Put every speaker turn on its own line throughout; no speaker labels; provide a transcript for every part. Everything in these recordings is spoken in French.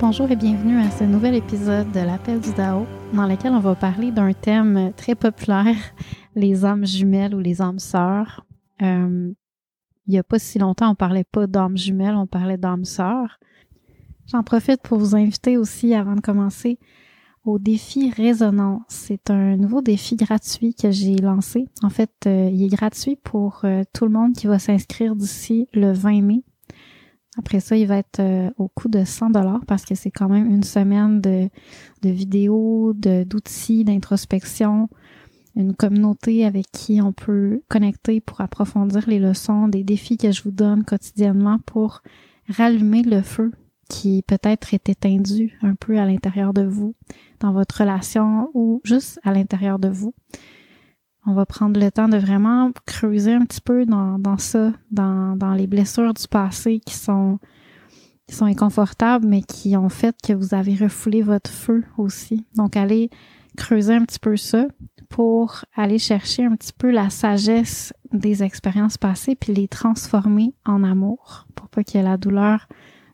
Bonjour et bienvenue à ce nouvel épisode de l'appel du Dao dans lequel on va parler d'un thème très populaire, les âmes jumelles ou les âmes sœurs. Euh, il n'y a pas si longtemps, on parlait pas d'âmes jumelles, on parlait d'âmes sœurs. J'en profite pour vous inviter aussi, avant de commencer, au défi Résonance. C'est un nouveau défi gratuit que j'ai lancé. En fait, euh, il est gratuit pour euh, tout le monde qui va s'inscrire d'ici le 20 mai. Après ça, il va être euh, au coût de 100 dollars parce que c'est quand même une semaine de, de vidéos, d'outils, d'introspection, une communauté avec qui on peut connecter pour approfondir les leçons, des défis que je vous donne quotidiennement pour rallumer le feu qui peut-être est éteindu un peu à l'intérieur de vous, dans votre relation ou juste à l'intérieur de vous on va prendre le temps de vraiment creuser un petit peu dans, dans ça, dans, dans les blessures du passé qui sont, qui sont inconfortables, mais qui ont fait que vous avez refoulé votre feu aussi. Donc, allez creuser un petit peu ça pour aller chercher un petit peu la sagesse des expériences passées puis les transformer en amour pour pas que la douleur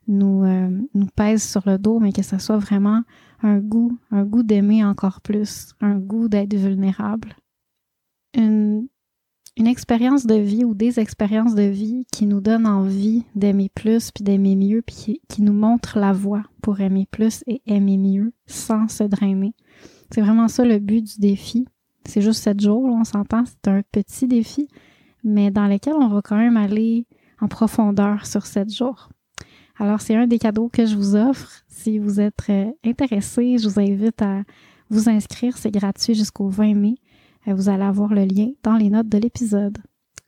nous, euh, nous pèse sur le dos, mais que ce soit vraiment un goût, un goût d'aimer encore plus, un goût d'être vulnérable une, expérience de vie ou des expériences de vie qui nous donnent envie d'aimer plus puis d'aimer mieux puis qui, nous montrent la voie pour aimer plus et aimer mieux sans se drainer. C'est vraiment ça le but du défi. C'est juste sept jours, on s'entend, c'est un petit défi, mais dans lequel on va quand même aller en profondeur sur sept jours. Alors, c'est un des cadeaux que je vous offre. Si vous êtes euh, intéressé, je vous invite à vous inscrire. C'est gratuit jusqu'au 20 mai. Vous allez avoir le lien dans les notes de l'épisode.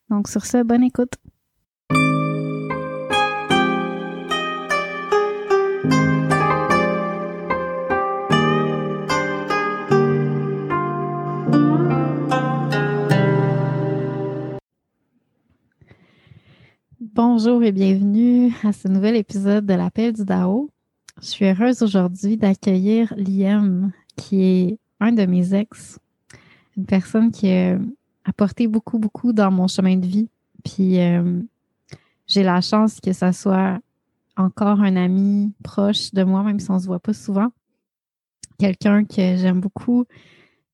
Donc sur ce, bonne écoute. Bonjour et bienvenue à ce nouvel épisode de l'appel du DAO. Je suis heureuse aujourd'hui d'accueillir Liam, qui est un de mes ex une personne qui a apporté beaucoup, beaucoup dans mon chemin de vie. Puis euh, j'ai la chance que ça soit encore un ami proche de moi, même si on ne se voit pas souvent. Quelqu'un que j'aime beaucoup,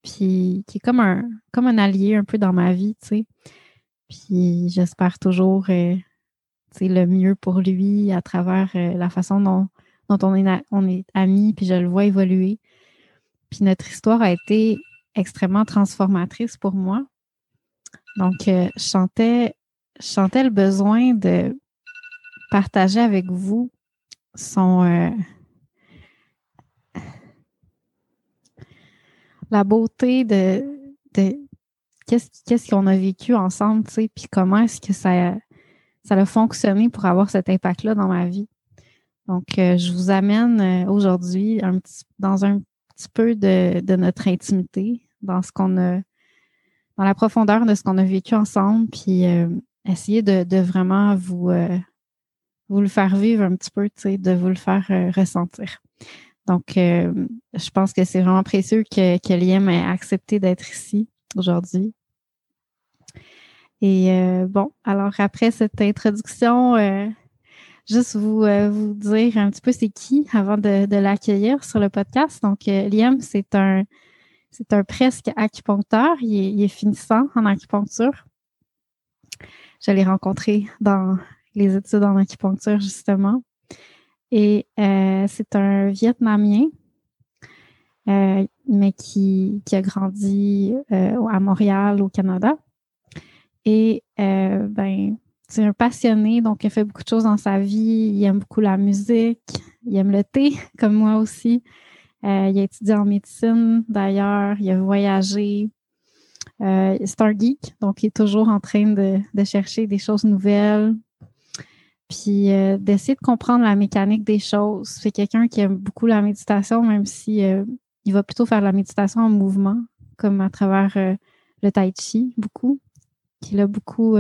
puis qui est comme un, comme un allié un peu dans ma vie, tu sais. Puis j'espère toujours euh, le mieux pour lui à travers euh, la façon dont, dont on est, on est amis, puis je le vois évoluer. Puis notre histoire a été extrêmement transformatrice pour moi. Donc, euh, je, sentais, le besoin de partager avec vous son euh, la beauté de, qu'est-ce qu'on a vécu ensemble, tu sais, puis comment est-ce que ça, ça a fonctionné pour avoir cet impact-là dans ma vie. Donc, euh, je vous amène aujourd'hui dans un petit peu de, de notre intimité, dans ce qu'on a, dans la profondeur de ce qu'on a vécu ensemble, puis euh, essayer de, vraiment vous, euh, vous le faire vivre un petit peu, de vous le faire euh, ressentir. Donc, je pense que c'est vraiment précieux que, que Liam ait accepté d'être ici aujourd'hui. Et bon, alors après cette introduction, juste vous, vous dire un petit peu c'est qui avant de, de l'accueillir sur le podcast. Donc, Liam, c'est un c'est un presque acupuncteur. Il est, finissant en acupuncture. Je l'ai rencontré dans les études en acupuncture, justement. Et euh, c'est un Vietnamien, euh, mais qui, qui, a grandi euh, à Montréal, au Canada. Et ben, c'est un passionné, donc il a fait beaucoup de choses dans sa vie. Il aime beaucoup la musique, il aime le thé, comme moi aussi. Il a étudié en médecine, d'ailleurs. Il a voyagé. c'est un geek, donc il est toujours en train de, de chercher des choses nouvelles, puis euh, d'essayer de comprendre la mécanique des choses. C'est quelqu'un qui aime beaucoup la méditation, même si euh, il va plutôt faire la méditation en mouvement, comme à travers euh, le tai chi, beaucoup, qui a beaucoup,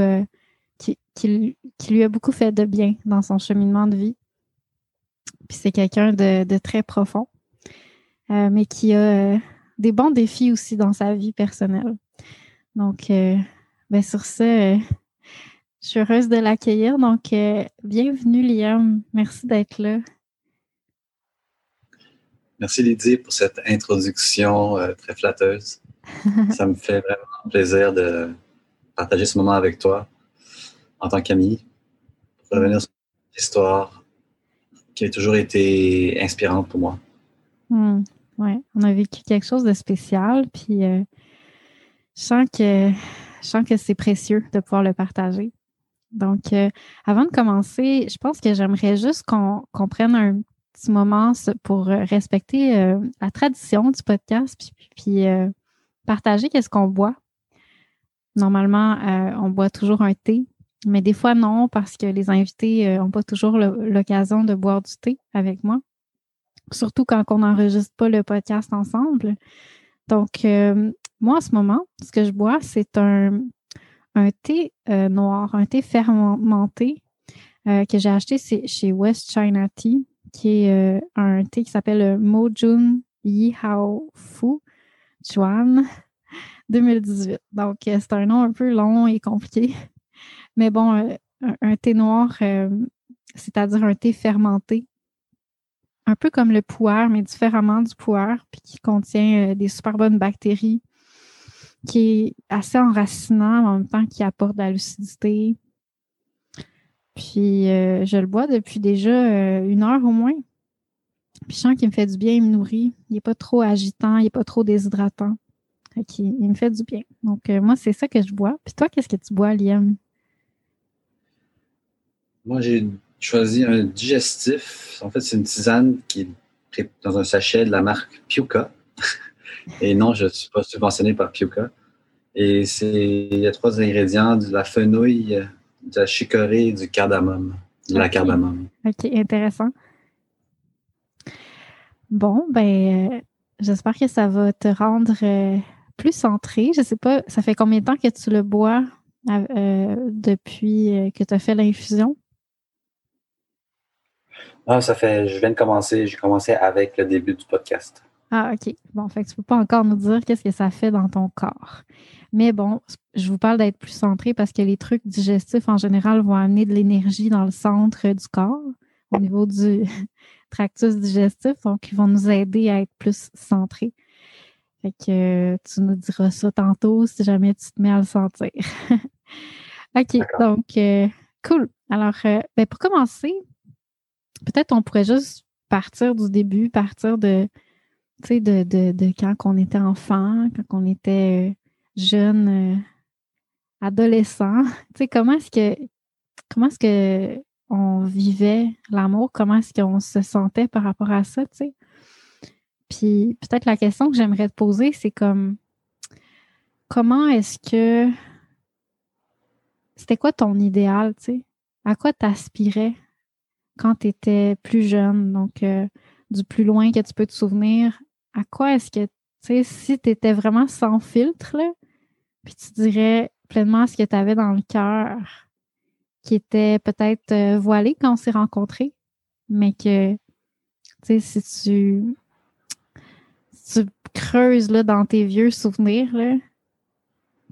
qui, qui, lui a beaucoup fait de bien dans son cheminement de vie. Puis c'est quelqu'un de, de, très profond, mais qui a des bons défis aussi dans sa vie personnelle. Donc, ben sur ce, je suis heureuse de l'accueillir. Donc, euh, bienvenue, Liam. Merci d'être là.
Merci, Lydie, pour cette introduction euh, très flatteuse. Ça me fait vraiment plaisir de partager ce moment avec toi en tant qu'ami, pour revenir sur l'histoire qui a toujours été inspirante pour moi.
Hmm, oui, on a vécu quelque chose de spécial, puis euh, je sens que, que c'est précieux de pouvoir le partager. Donc, euh, avant de commencer, je pense que j'aimerais juste qu'on prenne un petit moment pour euh, respecter la tradition du podcast, puis, puis partager qu'est-ce qu'on boit. Normalement, on boit toujours un thé, mais des fois non, parce que les invités n'ont pas toujours l'occasion de boire du thé avec moi, surtout quand on n'enregistre pas le podcast ensemble. Donc, moi, en ce moment, ce que je bois, c'est un thé euh, noir, un thé fermenté euh, que j'ai acheté chez West China Tea, qui est euh, un thé qui s'appelle Mojun Yi Hao Fu Chuan 2018. Donc, c'est un nom un peu long et compliqué. Mais bon, un, thé noir, c'est-à-dire un thé fermenté, un peu comme le puer, mais différemment du puer, puis qui contient des super bonnes bactéries qui est assez enracinant en même temps qui apporte de la lucidité. Puis euh, je le bois depuis déjà euh, une heure au moins. Puis je sens qu'il me fait du bien, il me nourrit. Il n'est pas trop agitant, il n'est pas trop déshydratant. il, me fait du bien. Donc euh, moi, c'est ça que je bois. Puis toi, qu'est-ce que tu bois, Liam?
Moi, j'ai choisi un digestif. En fait, c'est une tisane qui est dans un sachet de la marque Piuka. Et non, je ne suis pas subventionné par Piuka. Et c'est, il y a trois ingrédients, de la fenouil, de la chicorée et du cardamome, de la cardamome.
OK, intéressant. Bon, ben, euh, j'espère que ça va te rendre euh, plus centré. Je ne sais pas, ça fait combien de temps que tu le bois euh, depuis que tu as fait l'infusion?
Ah, ça fait, je viens de commencer, j'ai commencé avec le début du podcast.
Ah, OK. Bon, fait que tu peux pas encore nous dire qu'est-ce que ça fait dans ton corps. Mais bon, je vous parle d'être plus centré parce que les trucs digestifs en général vont amener de l'énergie dans le centre du corps, au niveau du tractus digestif. Donc, ils vont nous aider à être plus centrés. Fait que tu nous diras ça tantôt si jamais tu te mets à le sentir. OK, donc, euh, cool. Alors, euh, ben pour commencer, peut-être on pourrait juste partir du début, partir de tu sais, de, de, de, quand on était enfant, quand on était euh, jeune, euh, adolescent. Tu sais, comment est-ce que comment est-ce que on vivait l'amour, comment est-ce qu'on se sentait par rapport à ça, tu sais? Puis peut-être la question que j'aimerais te poser, c'est comme comment est-ce que c'était quoi ton idéal, tu sais? À quoi t'aspirais? Quand tu étais plus jeune? Donc, euh, du plus loin que tu peux te souvenir, à quoi est-ce que, tu sais, si tu étais vraiment sans filtre, là, puis tu dirais pleinement ce que tu avais dans le cœur, qui était peut-être euh, voilé quand on s'est rencontrés, mais que Tu sais, si tu, tu creuses là, dans tes vieux souvenirs,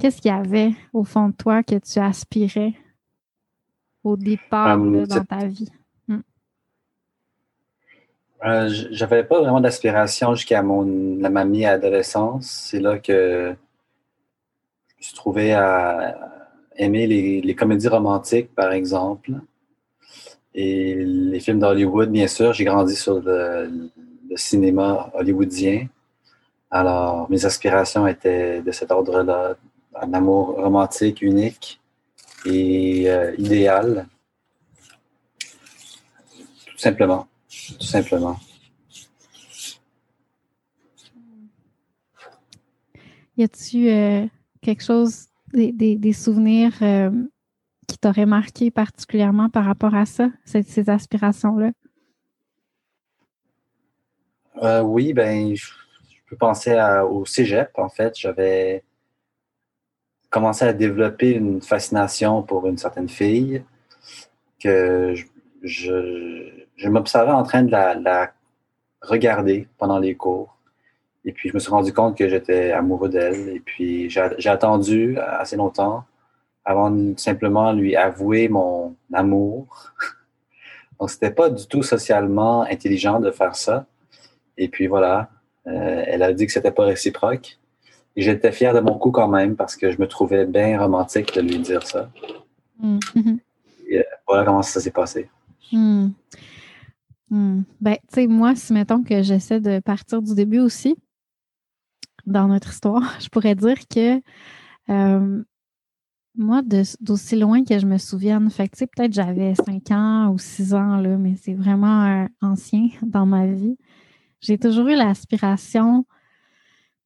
qu'est-ce qu'il y avait au fond de toi que tu aspirais au départ euh, dans ta vie?
Euh, j'avais pas vraiment d'aspiration jusqu'à mon ma mi-adolescence. C'est là que je me suis trouvé à aimer les, comédies romantiques, par exemple, et les films d'Hollywood, bien sûr. J'ai grandi sur le, cinéma hollywoodien. Alors, mes aspirations étaient de cet ordre-là, un amour romantique, unique et euh, idéal. Tout simplement. Tout simplement.
Y a-tu euh, quelque chose des, souvenirs euh, qui t'auraient marqué particulièrement par rapport à ça, ces, aspirations-là?
Euh, oui, ben, je, peux penser au cégep, en fait. J'avais commencé à développer une fascination pour une certaine fille que je, m'observais en train de la regarder pendant les cours. Et puis, je me suis rendu compte que j'étais amoureux d'elle. Et puis, j'ai attendu assez longtemps avant de simplement lui avouer mon amour. Donc, c'était pas du tout socialement intelligent de faire ça. Et puis, voilà, euh, elle a dit que c'était pas réciproque. Et j'étais fier de mon coup quand même parce que je me trouvais bien romantique de lui dire ça. Mm-hmm. Et euh, voilà comment ça s'est passé.
Mm. Mm. Ben, tu sais, moi, si mettons que j'essaie de partir du début aussi, dans notre histoire, je pourrais dire que euh, moi, d'aussi loin que je me souvienne, fait que, peut-être j'avais 5 ans ou 6 ans, là, mais c'est vraiment ancien dans ma vie. J'ai toujours eu l'aspiration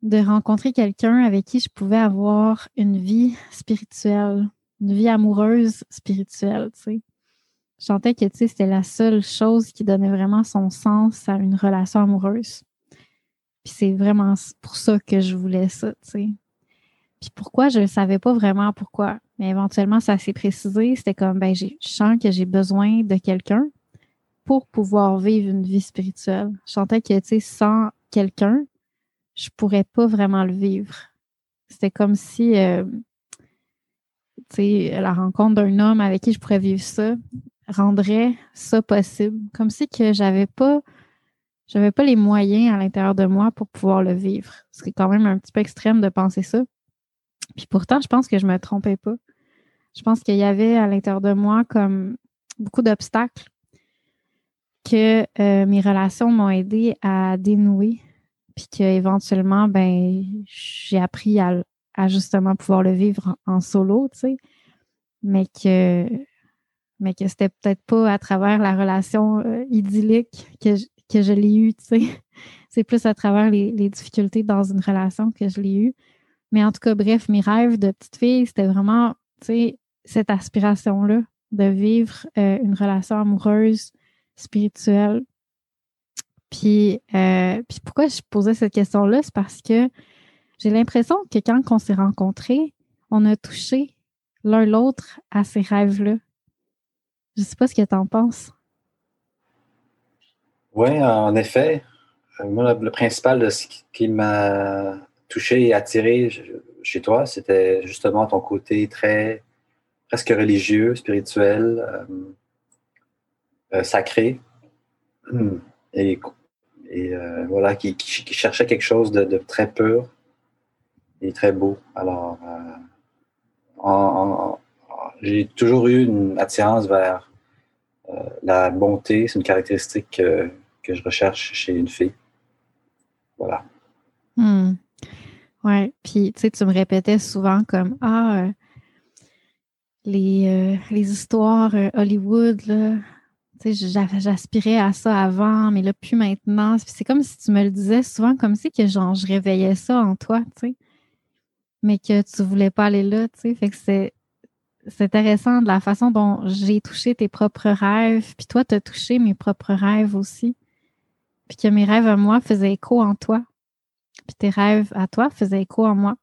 de rencontrer quelqu'un avec qui je pouvais avoir une vie spirituelle, une vie amoureuse spirituelle, tu sais. Je sentais que, c'était la seule chose qui donnait vraiment son sens à une relation amoureuse. Puis c'est vraiment pour ça que je voulais ça, tu sais. Puis pourquoi, je ne savais pas vraiment pourquoi. Mais éventuellement, ça s'est précisé. C'était comme, ben, je sens que j'ai besoin de quelqu'un pour pouvoir vivre une vie spirituelle. Je sentais que, sans quelqu'un, je pourrais pas vraiment le vivre. C'était comme si, euh, la rencontre d'un homme avec qui je pourrais vivre ça rendrait ça possible. Comme si que j'avais pas j'avais pas les moyens à l'intérieur de moi pour pouvoir le vivre. C'est quand même un petit peu extrême de penser ça. Puis pourtant, je pense que je me trompais pas. Je pense qu'il y avait à l'intérieur de moi comme beaucoup d'obstacles que euh, mes relations m'ont aidé à dénouer. Puis qu'éventuellement, ben, j'ai appris à, justement pouvoir le vivre en, solo, tu sais. Mais que mais que c'était peut-être pas à travers la relation euh, idyllique que, que je l'ai eu, tu sais. C'est plus à travers les, difficultés dans une relation que je l'ai eu. Mais en tout cas, bref, mes rêves de petite fille, c'était vraiment, tu sais, cette aspiration-là de vivre euh, une relation amoureuse, spirituelle. Puis, euh, puis pourquoi je posais cette question-là, c'est parce que j'ai l'impression que quand on s'est rencontrés, on a touché l'un l'autre à ces rêves-là. Je sais pas ce que tu en penses.
Oui, en effet. Euh, moi, le principal de ce qui m'a touché et attiré chez toi, c'était justement ton côté très presque religieux, spirituel, euh, euh, sacré. Et, voilà, qui, cherchait quelque chose de, très pur et très beau. Alors, j'ai toujours eu une attirance vers la bonté. C'est une caractéristique que je recherche chez une fille. Voilà.
Hmm. Ouais. Puis, tu sais, tu me répétais souvent comme Ah, euh, les, euh, les histoires euh, Hollywood, là, tu sais, j'aspirais à ça avant, mais là, plus maintenant. c'est comme si tu me le disais souvent, comme si que genre, je réveillais ça en toi, tu sais, mais que tu voulais pas aller là, tu sais. Fait que c'est c'est intéressant de la façon dont j'ai touché tes propres rêves, puis toi, tu touché mes propres rêves aussi puis que mes rêves à moi faisaient écho en toi, puis tes rêves à toi faisaient écho en moi.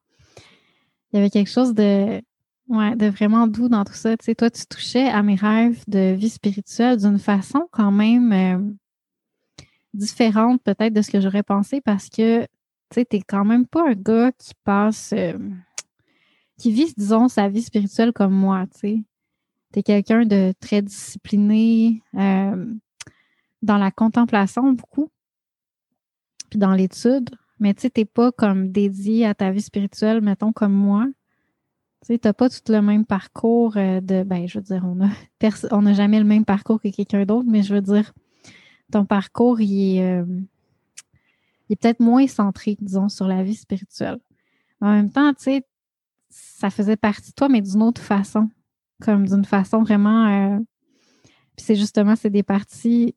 Il y avait quelque chose de, ouais, de vraiment doux dans tout ça. Tu sais, toi, tu touchais à mes rêves de vie spirituelle d'une façon quand même, euh, différente peut-être de ce que j'aurais pensé parce que tu sais, t'es quand même pas un gars qui passe, euh, qui vit, disons, sa vie spirituelle comme moi, tu sais. T'es quelqu'un de très discipliné, euh, dans la contemplation beaucoup, puis dans l'étude, mais tu sais, t'es pas comme dédié à ta vie spirituelle, mettons, comme moi. Tu t'as pas tout le même parcours euh, de, ben, je veux dire, on a, on n'a jamais le même parcours que quelqu'un d'autre, mais je veux dire, ton parcours, il est, euh, est peut-être moins centré, disons, sur la vie spirituelle. En même temps, tu sais, ça faisait partie de toi, mais d'une autre façon. Comme d'une façon vraiment. Euh, puis c'est justement, c'est des parties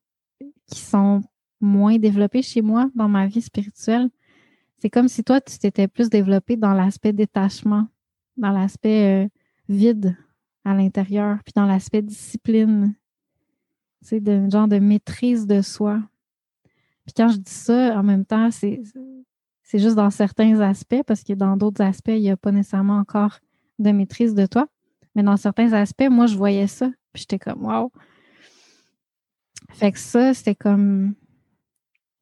qui sont moins développées chez moi dans ma vie spirituelle. C'est comme si toi, tu t'étais plus développé dans l'aspect détachement, dans l'aspect euh, vide à l'intérieur, puis dans l'aspect discipline, c'est d'un genre de maîtrise de soi. Puis quand je dis ça, en même temps, c'est, c'est juste dans certains aspects, parce que dans d'autres aspects, il n'y a pas nécessairement encore de maîtrise de toi. Mais dans certains aspects, moi, je voyais ça. Puis j'étais comme, wow. Fait que ça, c'était comme.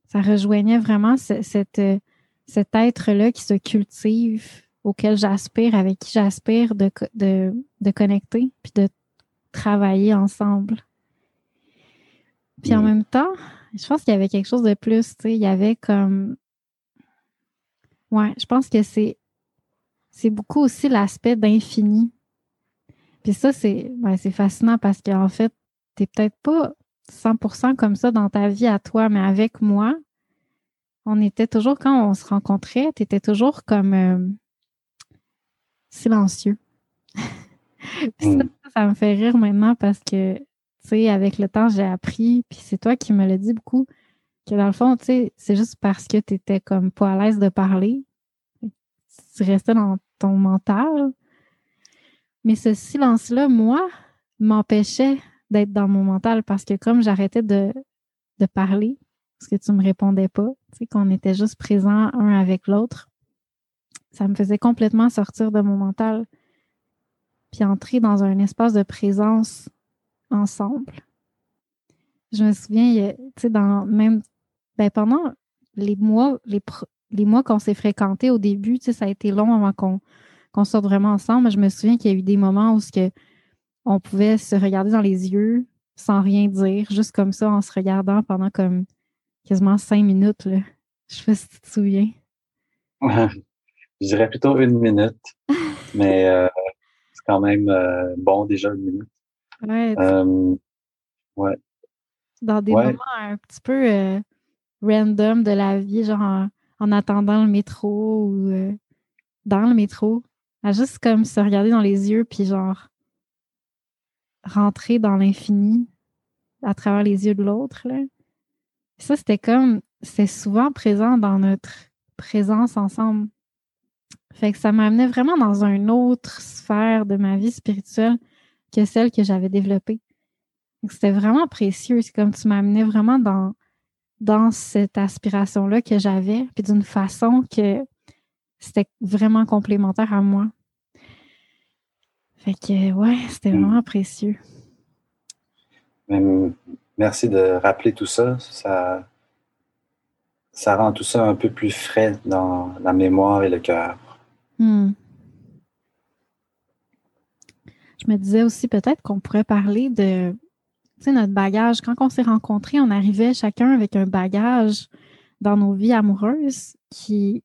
Ça rejoignait vraiment cet être-là qui se cultive, auquel j'aspire, avec qui j'aspire de, de, de connecter, puis de travailler ensemble. Puis en même temps, je pense qu'il y avait quelque chose de plus, tu sais, il y avait comme Ouais, je pense que c'est c'est beaucoup aussi l'aspect d'infini. Puis ça, c'est ben, fascinant parce qu'en fait, tu n'es peut-être pas 100% comme ça dans ta vie à toi, mais avec moi, on était toujours, quand on se rencontrait, tu étais toujours comme euh, silencieux. Ça, mm. ça me fait rire maintenant parce que tu sais, avec le temps, j'ai appris, puis c'est toi qui me l'as dit beaucoup, que dans le fond, tu sais, c'est juste parce que tu étais comme pas à l'aise de parler. Tu restais dans ton mental. Mais ce silence-là, moi, m'empêchait d'être dans mon mental parce que comme j'arrêtais de, de parler, parce que tu me répondais pas, tu sais, qu'on était juste présents un avec l'autre, ça me faisait complètement sortir de mon mental puis entrer dans un espace de présence ensemble. Je me souviens, tu sais, dans même ben pendant les mois, les, les mois qu'on s'est fréquentés au début, tu sais, ça a été long avant qu'on sorte vraiment ensemble. Je me souviens qu'il y a eu des moments où ce que on pouvait se regarder dans les yeux sans rien dire, juste comme ça, en se regardant pendant comme quasiment cinq minutes. Là. Je sais pas si tu te souviens.
Je dirais plutôt une minute, mais euh, c'est quand même euh, bon déjà une minute.
Ouais. Euh, ouais. Dans des moments un petit peu random de la vie, genre en, attendant le métro ou euh, dans le métro, à juste comme se regarder dans les yeux, puis genre rentrer dans l'infini à travers les yeux de l'autre. Ça, c'était comme, c'est souvent présent dans notre présence ensemble. Fait que ça m'amenait vraiment dans une autre sphère de ma vie spirituelle que celle que j'avais développée. C'était vraiment précieux. C'est comme tu m'amenais vraiment dans, dans cette aspiration-là que j'avais, puis d'une façon que c'était vraiment complémentaire à moi. Fait que, ouais, c'était hmm. vraiment précieux.
Merci de rappeler tout ça. Ça, ça rend tout ça un peu plus frais dans la mémoire et le cœur.
Hmm je me disais aussi peut-être qu'on pourrait parler de notre bagage. Quand on s'est rencontrés, on arrivait chacun avec un bagage dans nos vies amoureuses qui,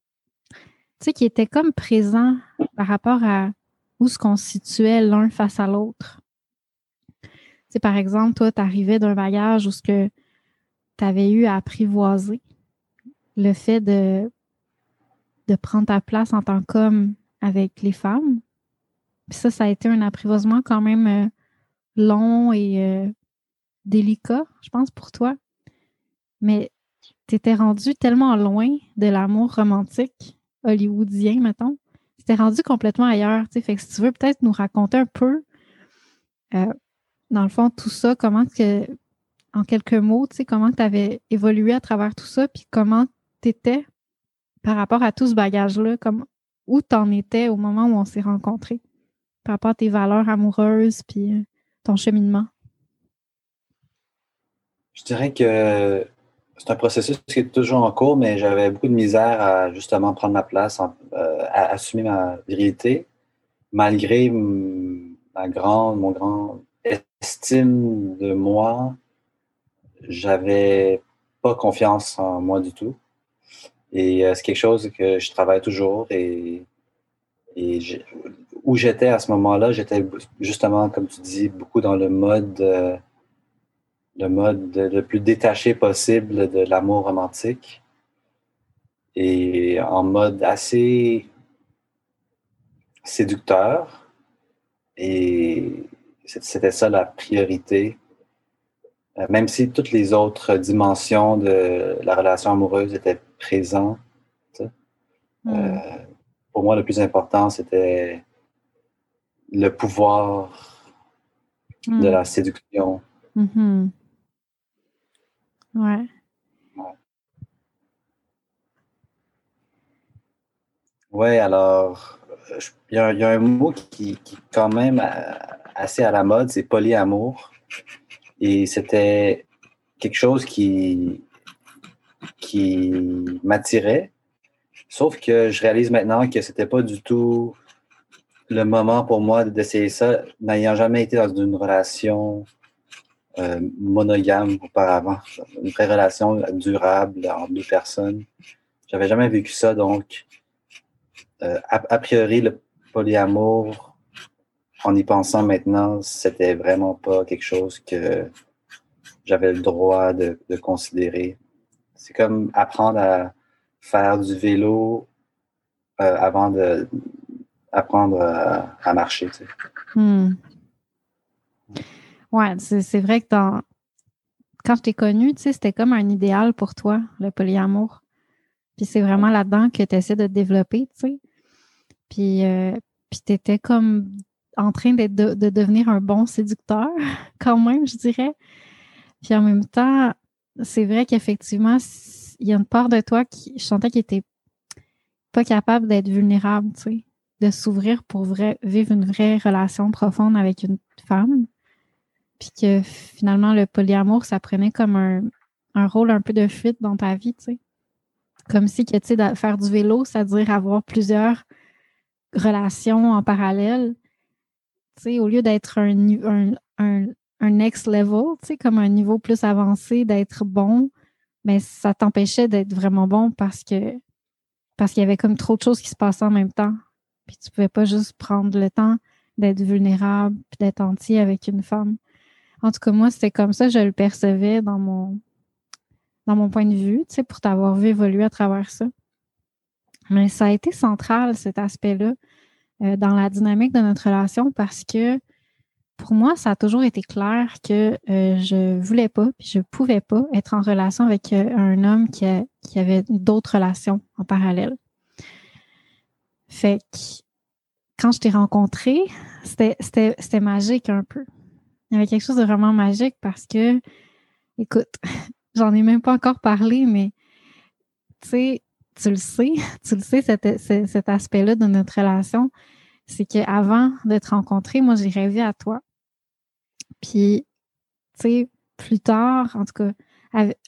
qui était comme présent par rapport à où se constituait l'un face à l'autre. par exemple, toi, tu arrivais d'un bagage où ce que tu avais eu à apprivoiser le fait de, de prendre ta place en tant qu'homme avec les femmes, ça, ça a été un apprivoisement quand même euh, long et euh, délicat, je pense, pour toi. Mais tu étais rendu tellement loin de l'amour romantique hollywoodien, mettons. Tu étais rendu complètement ailleurs. Si tu veux peut-être nous raconter un peu, euh, dans le fond, tout ça, comment que, en quelques mots, comment tu avais évolué à travers tout ça, puis comment tu étais par rapport à tout ce bagage-là, comme où tu en étais au moment où on s'est rencontrés par rapport à tes valeurs amoureuses puis euh, ton cheminement?
Je dirais que c'est un processus qui est toujours en cours, mais j'avais beaucoup de misère à justement prendre ma place, euh, à assumer ma virilité, malgré ma grande, mon grand estime de moi. J'avais pas confiance en moi du tout. Et euh, c'est quelque chose que je travaille toujours et, où j'étais à ce moment-là, j'étais justement, comme tu dis, beaucoup dans le mode, euh, le mode le plus détaché possible de l'amour romantique et en mode assez séducteur. Et c'était ça la priorité. Euh, même si toutes les autres dimensions de la relation amoureuse étaient présentes, hmm. euh, pour moi, le plus important, c'était le pouvoir de hmm. la séduction.
Mm-hmm. Ouais.
Ouais, alors, il y, a, un mot qui, qui, est quand même euh, assez à la mode, c'est polyamour. Et c'était quelque chose qui, qui m'attirait. Sauf que je réalise maintenant que c'était pas du tout le moment pour moi d'essayer ça, n'ayant jamais été dans une relation euh, monogame auparavant, une vraie relation durable entre deux personnes. J'avais jamais vécu ça, donc euh, a, priori, le polyamour, en y pensant maintenant, c'était vraiment pas quelque chose que j'avais le droit de, considérer. C'est comme apprendre à faire du vélo euh, avant de apprendre à, marcher. Tu
hmm. Ouais, c'est vrai que quand je t'ai connu, tu sais, c'était comme un idéal pour toi, le polyamour. Puis c'est vraiment là-dedans que tu essaies de te développer, tu sais. Puis, euh, puis tu étais comme en train de, de, devenir un bon séducteur, quand même, je dirais. Puis en même temps, c'est vrai qu'effectivement, il y a une part de toi qui, je sentais qu'il était pas capable d'être vulnérable, tu sais, de s'ouvrir pour vrai, vivre une vraie relation profonde avec une femme. Puis que finalement, le polyamour, ça prenait comme un, un rôle un peu de fuite dans ta vie, tu sais. Comme si que, tu sais, faire du vélo, c'est-à-dire avoir plusieurs relations en parallèle, tu sais, au lieu d'être un, un, un, next level, tu sais, comme un niveau plus avancé, d'être bon, mais ça t'empêchait d'être vraiment bon parce que parce qu'il y avait comme trop de choses qui se passaient en même temps. Puis tu pouvais pas juste prendre le temps d'être vulnérable puis d'être entier avec une femme. En tout cas, moi, c'était comme ça je le percevais dans mon dans mon point de vue, tu sais, pour t'avoir vu évoluer à travers ça. Mais ça a été central, cet aspect-là, euh, dans la dynamique de notre relation parce que pour moi, ça a toujours été clair que euh, je voulais pas, puis je pouvais pas être en relation avec euh, un homme qui, qui avait d'autres relations en parallèle. Fait que quand je t'ai rencontré, c'était magique un peu. Il y avait quelque chose de vraiment magique parce que, écoute, j'en ai même pas encore parlé, mais tu sais, tu le sais, tu le sais, cet, aspect-là de notre relation, c'est qu'avant de te rencontrer, moi, j'ai rêvé à toi. Puis, tu sais, plus tard, en tout cas,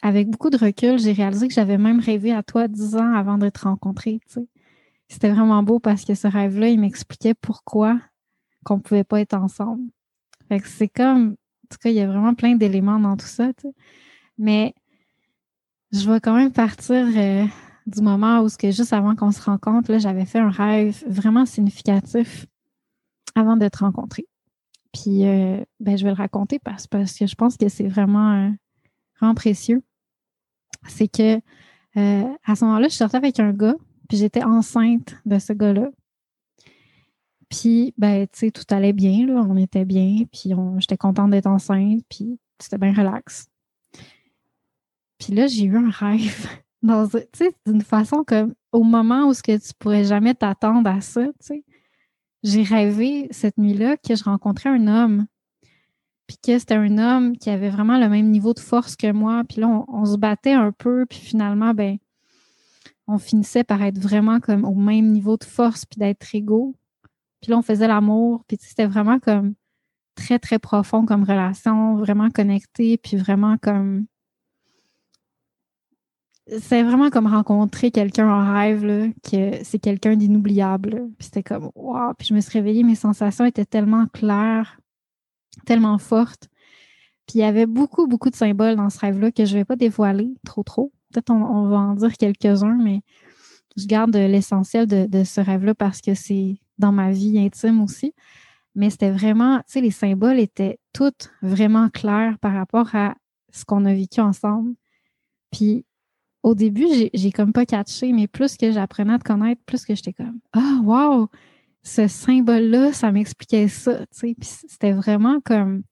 avec, beaucoup de recul, j'ai réalisé que j'avais même rêvé à toi dix ans avant de te rencontrer, tu sais. C'était vraiment beau parce que ce rêve-là, il m'expliquait pourquoi qu'on pouvait pas être ensemble. C'est comme, en tout cas, il y a vraiment plein d'éléments dans tout ça. Mais je vais quand même partir euh, du moment où, que juste avant qu'on se rencontre, j'avais fait un rêve vraiment significatif avant de te rencontrer. Puis, euh, ben, je vais le raconter parce, que je pense que c'est vraiment, euh, vraiment précieux. C'est que à ce moment-là, je sortais avec un gars, puis j'étais enceinte de ce gars-là. Puis, ben, tu sais, tout allait bien, là, on était bien, puis j'étais contente d'être enceinte, puis c'était bien relax. Puis là, j'ai eu un rêve dans, d'une façon comme au moment où ce que tu pourrais jamais t'attendre à ça, tu sais. J'ai rêvé cette nuit-là que je rencontrais un homme, puis que c'était un homme qui avait vraiment le même niveau de force que moi, puis là, on, se battait un peu, puis finalement, ben, on finissait par être vraiment comme au même niveau de force, puis d'être égaux. Puis là, on faisait l'amour, puis c'était vraiment comme très, très profond comme relation, vraiment connecté, puis vraiment comme c'est vraiment comme rencontrer quelqu'un en rêve, là, que c'est quelqu'un d'inoubliable. Puis c'était comme, wow. Puis je me suis réveillée, mes sensations étaient tellement claires, tellement fortes. Puis il y avait beaucoup, beaucoup de symboles dans ce rêve-là que je ne vais pas dévoiler trop, trop. Peut-être on, va en dire quelques-uns, mais je garde l'essentiel de, ce rêve-là parce que c'est dans ma vie intime aussi. Mais c'était vraiment, tu sais, les symboles étaient tous vraiment clairs par rapport à ce qu'on a vécu ensemble. Puis au début, j'ai comme pas catché, mais plus que j'apprenais à te connaître, plus que j'étais comme Ah, wow! Ce symbole-là, ça m'expliquait ça. Tu sais. Puis c'était vraiment comme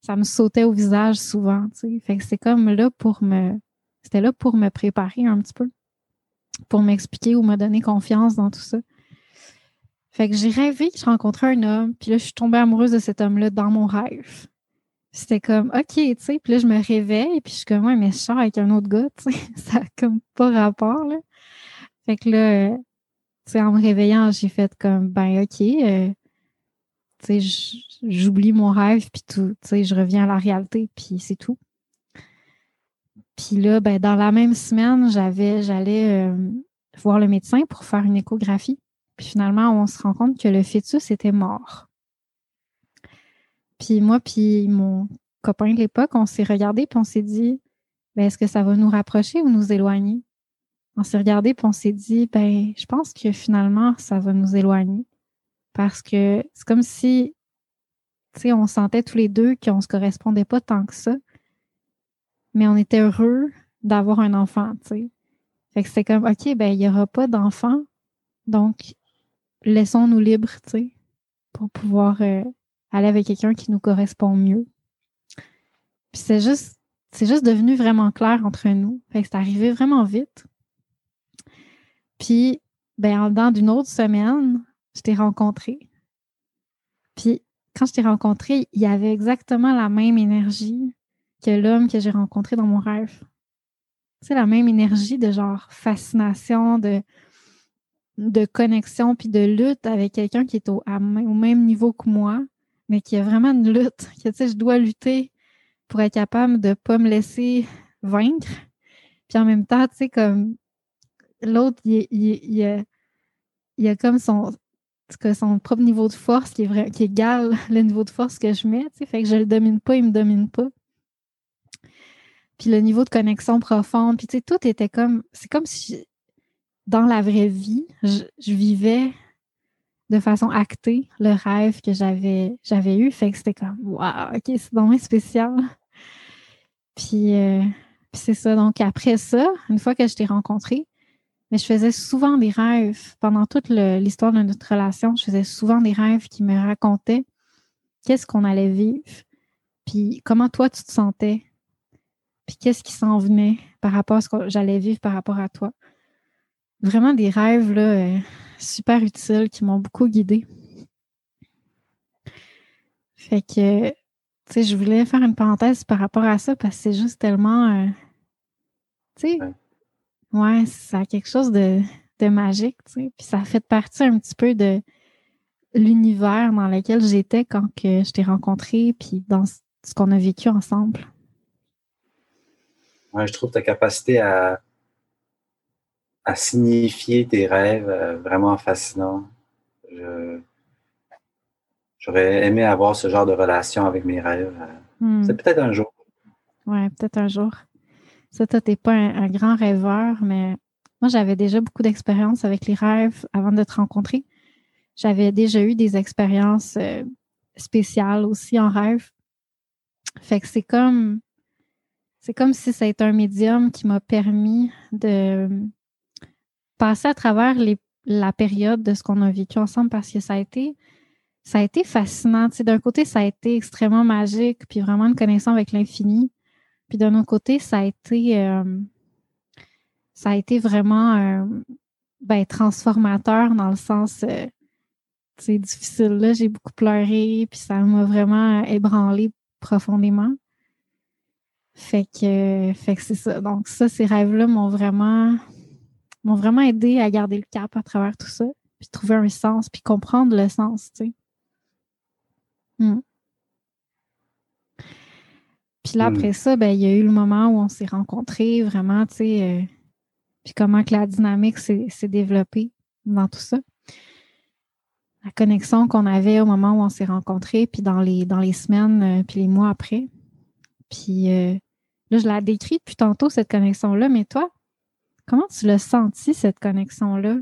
ça me sautait au visage souvent. Tu sais. Fait que c'est comme là pour me. C'était là pour me préparer un petit peu, pour m'expliquer ou me donner confiance dans tout ça. Fait que j'ai rêvé que je rencontrais un homme, puis là, je suis tombée amoureuse de cet homme-là dans mon rêve. C'était comme, OK, tu sais, puis là, je me réveille, puis je suis comme, ouais, mais je sors avec un autre gars, tu sais, ça n'a comme pas rapport, là. Fait que là, tu sais, en me réveillant, j'ai fait comme, ben, OK, euh, tu sais, j'oublie mon rêve, puis tout, tu sais, je reviens à la réalité, puis c'est tout. Puis là, ben, dans la même semaine, j'avais, j'allais euh, voir le médecin pour faire une échographie. Puis finalement, on se rend compte que le fœtus était mort. Puis moi, puis mon copain de l'époque, on s'est regardé puis on s'est dit, ben, est-ce que ça va nous rapprocher ou nous éloigner? On s'est regardé puis on s'est dit, ben, je pense que finalement, ça va nous éloigner. Parce que c'est comme si, tu sais, on sentait tous les deux qu'on se correspondait pas tant que ça. Mais on était heureux d'avoir un enfant, tu sais. Fait que c'était comme, OK, ben, il n'y aura pas d'enfant. Donc, laissons-nous libres, tu sais, pour pouvoir euh, aller avec quelqu'un qui nous correspond mieux. Puis c'est juste, c'est juste devenu vraiment clair entre nous. Fait que c'est arrivé vraiment vite. Puis, ben, en dedans d'une autre semaine, je t'ai rencontré. Puis, quand je t'ai rencontré, il y avait exactement la même énergie que l'homme que j'ai rencontré dans mon rêve. C'est la même énergie de genre fascination, de de connexion puis de lutte avec quelqu'un qui est au, au, même niveau que moi, mais qui a vraiment une lutte, que tu sais, je dois lutter pour être capable de ne pas me laisser vaincre. Puis en même temps, tu sais, comme l'autre, il, il, a, il, a, comme son, son propre niveau de force qui est vrai, qui égale le niveau de force que je mets, tu sais, fait que je le domine pas, il me domine pas. Puis le niveau de connexion profonde, puis tu sais, tout était comme, c'est comme si dans la vraie vie, je, vivais de façon actée le rêve que j'avais j'avais eu. Fait que c'était comme Waouh, ok, c'est vraiment spécial. Puis, euh, puis c'est ça. Donc après ça, une fois que je t'ai rencontré, mais je faisais souvent des rêves. Pendant toute l'histoire de notre relation, je faisais souvent des rêves qui me racontaient qu'est-ce qu'on allait vivre, puis comment toi tu te sentais, puis qu'est-ce qui s'en venait par rapport à ce que j'allais vivre par rapport à toi vraiment des rêves là, euh, super utiles qui m'ont beaucoup guidée. Fait que, tu sais, je voulais faire une parenthèse par rapport à ça parce que c'est juste tellement, euh, tu sais, ouais. ça a quelque chose de, magique, tu sais. Puis ça fait partie un petit peu de l'univers dans lequel j'étais quand que je t'ai rencontré, puis dans ce qu'on a vécu ensemble.
Ouais, je trouve ta capacité à à signifier tes rêves euh, vraiment fascinants. j'aurais aimé avoir ce genre de relation avec mes rêves. Hmm. C'est peut-être un jour.
Oui, peut-être un jour. Ça, toi, t'es pas un, grand rêveur, mais moi, j'avais déjà beaucoup d'expérience avec les rêves avant de te rencontrer. J'avais déjà eu des expériences euh, spéciales aussi en rêve. Fait que c'est comme c'est comme si c'était un médium qui m'a permis de passer à travers la période de ce qu'on a vécu ensemble parce que ça a été, fascinant. d'un côté, ça a été extrêmement magique, puis vraiment une connexion avec l'infini. Puis d'un autre côté, ça a été, euh, vraiment euh, ben, transformateur dans le sens, c'est euh, difficile. Là, j'ai beaucoup pleuré, puis ça m'a vraiment ébranlé profondément. Fait que, fait que c'est ça. Donc, ça, ces rêves-là m'ont vraiment m'ont vraiment aidé à garder le cap à travers tout ça, puis trouver un sens, puis comprendre le sens, tu sais. Hmm. Puis là, hmm. après ça, ben, il y a eu le moment où on s'est rencontrés, vraiment, tu sais, euh, puis comment que la dynamique s'est développée dans tout ça. La connexion qu'on avait au moment où on s'est rencontrés, puis dans les, dans les semaines, euh, puis les mois après. Puis euh, là, je l'ai décrit depuis tantôt, cette connexion-là, mais toi, comment tu l'as senti, cette connexion-là,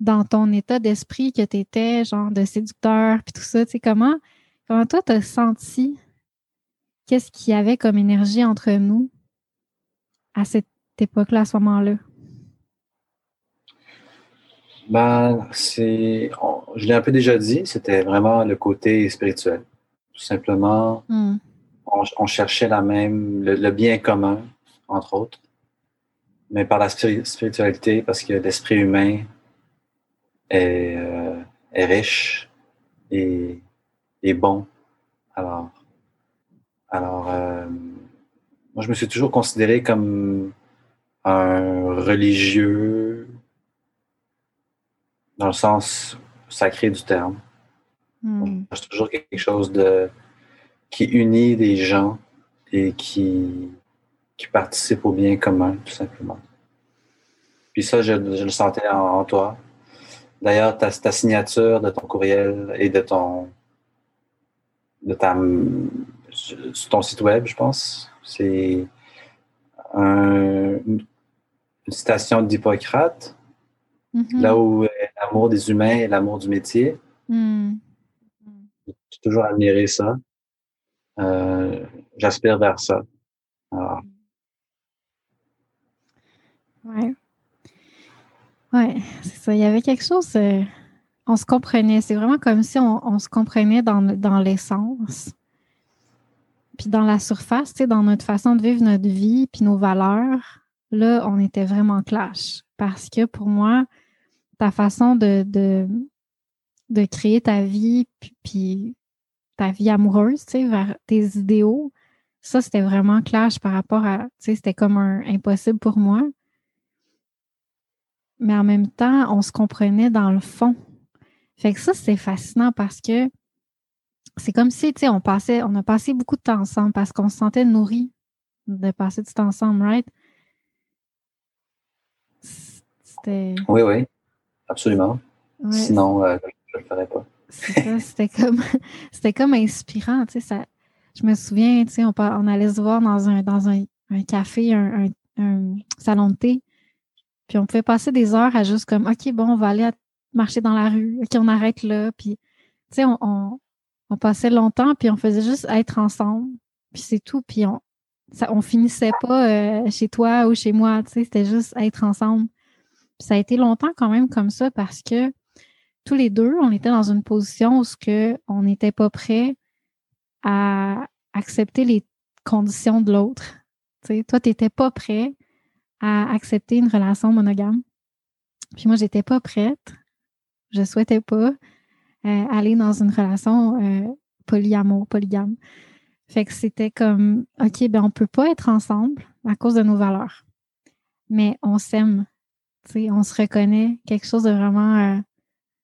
dans ton état d'esprit que tu étais, genre de séducteur, puis tout ça? Tu sais, comment, comment toi, tu as senti qu'est-ce qu'il y avait comme énergie entre nous à cette époque-là, à ce moment-là?
Ben, c'est, je l'ai un peu déjà dit, c'était vraiment le côté spirituel. Tout simplement, hmm. on, cherchait la même, le, bien commun, entre autres, mais par la spiritualité, parce que l'esprit humain est, euh, est riche et, et, bon. Alors, alors euh, moi, je me suis toujours considéré comme un religieux dans le sens sacré du terme. Hmm. C'est toujours quelque chose de qui unit des gens et qui, qui participe au bien commun, tout simplement. Puis ça, je, le sentais en, toi. D'ailleurs, ta, ta, signature de ton courriel et de ton de ta ton site web, je pense, c'est une citation d'Hippocrate Mm-hmm. Là où l'amour des humains et l'amour du métier. Mm. J'ai toujours admiré ça. Euh, j'aspire vers ça.
Ouais. Ouais, c'est ça. Il y avait quelque chose. Euh, on se comprenait. C'est vraiment comme si on, se comprenait dans, dans l'essence. Puis dans la surface, dans notre façon de vivre notre vie, puis nos valeurs, là, on était vraiment clash. Parce que pour moi, ta façon de, créer ta vie, puis, ta vie amoureuse, vers tes idéaux, ça, c'était vraiment clash par rapport à, c'était comme impossible pour moi. Mais en même temps, on se comprenait dans le fond. Fait que ça, c'est fascinant parce que c'est comme si, tu sais, on passait, on a passé beaucoup de temps ensemble parce qu'on se sentait nourris de passer du temps ensemble, right?
C'était. Oui, oui. Absolument. Sinon, euh, je ne le ferais pas.
c'était comme, c'était comme inspirant. Tu sais, ça, je me souviens, tu sais, on, on allait se voir dans un, dans un, café, un, salon de thé. Puis on pouvait passer des heures à juste comme, OK, bon, on va aller marcher dans la rue. OK, on arrête là. Puis, tu sais, on, on, passait longtemps, puis on faisait juste être ensemble. Puis c'est tout. Puis on, ça, on finissait pas euh, chez toi ou chez moi. Tu sais, c'était juste être ensemble ça a été longtemps quand même comme ça parce que tous les deux, on était dans une position où que on n'était pas prêt à accepter les conditions de l'autre. toi, tu n'étais pas prêt à accepter une relation monogame. Puis moi, j'étais pas prête. Je souhaitais pas euh, aller dans une relation euh, polyamour, polygame. Fait que c'était comme, OK, ben on peut pas être ensemble à cause de nos valeurs. Mais on s'aime on se reconnaît, quelque chose de vraiment euh,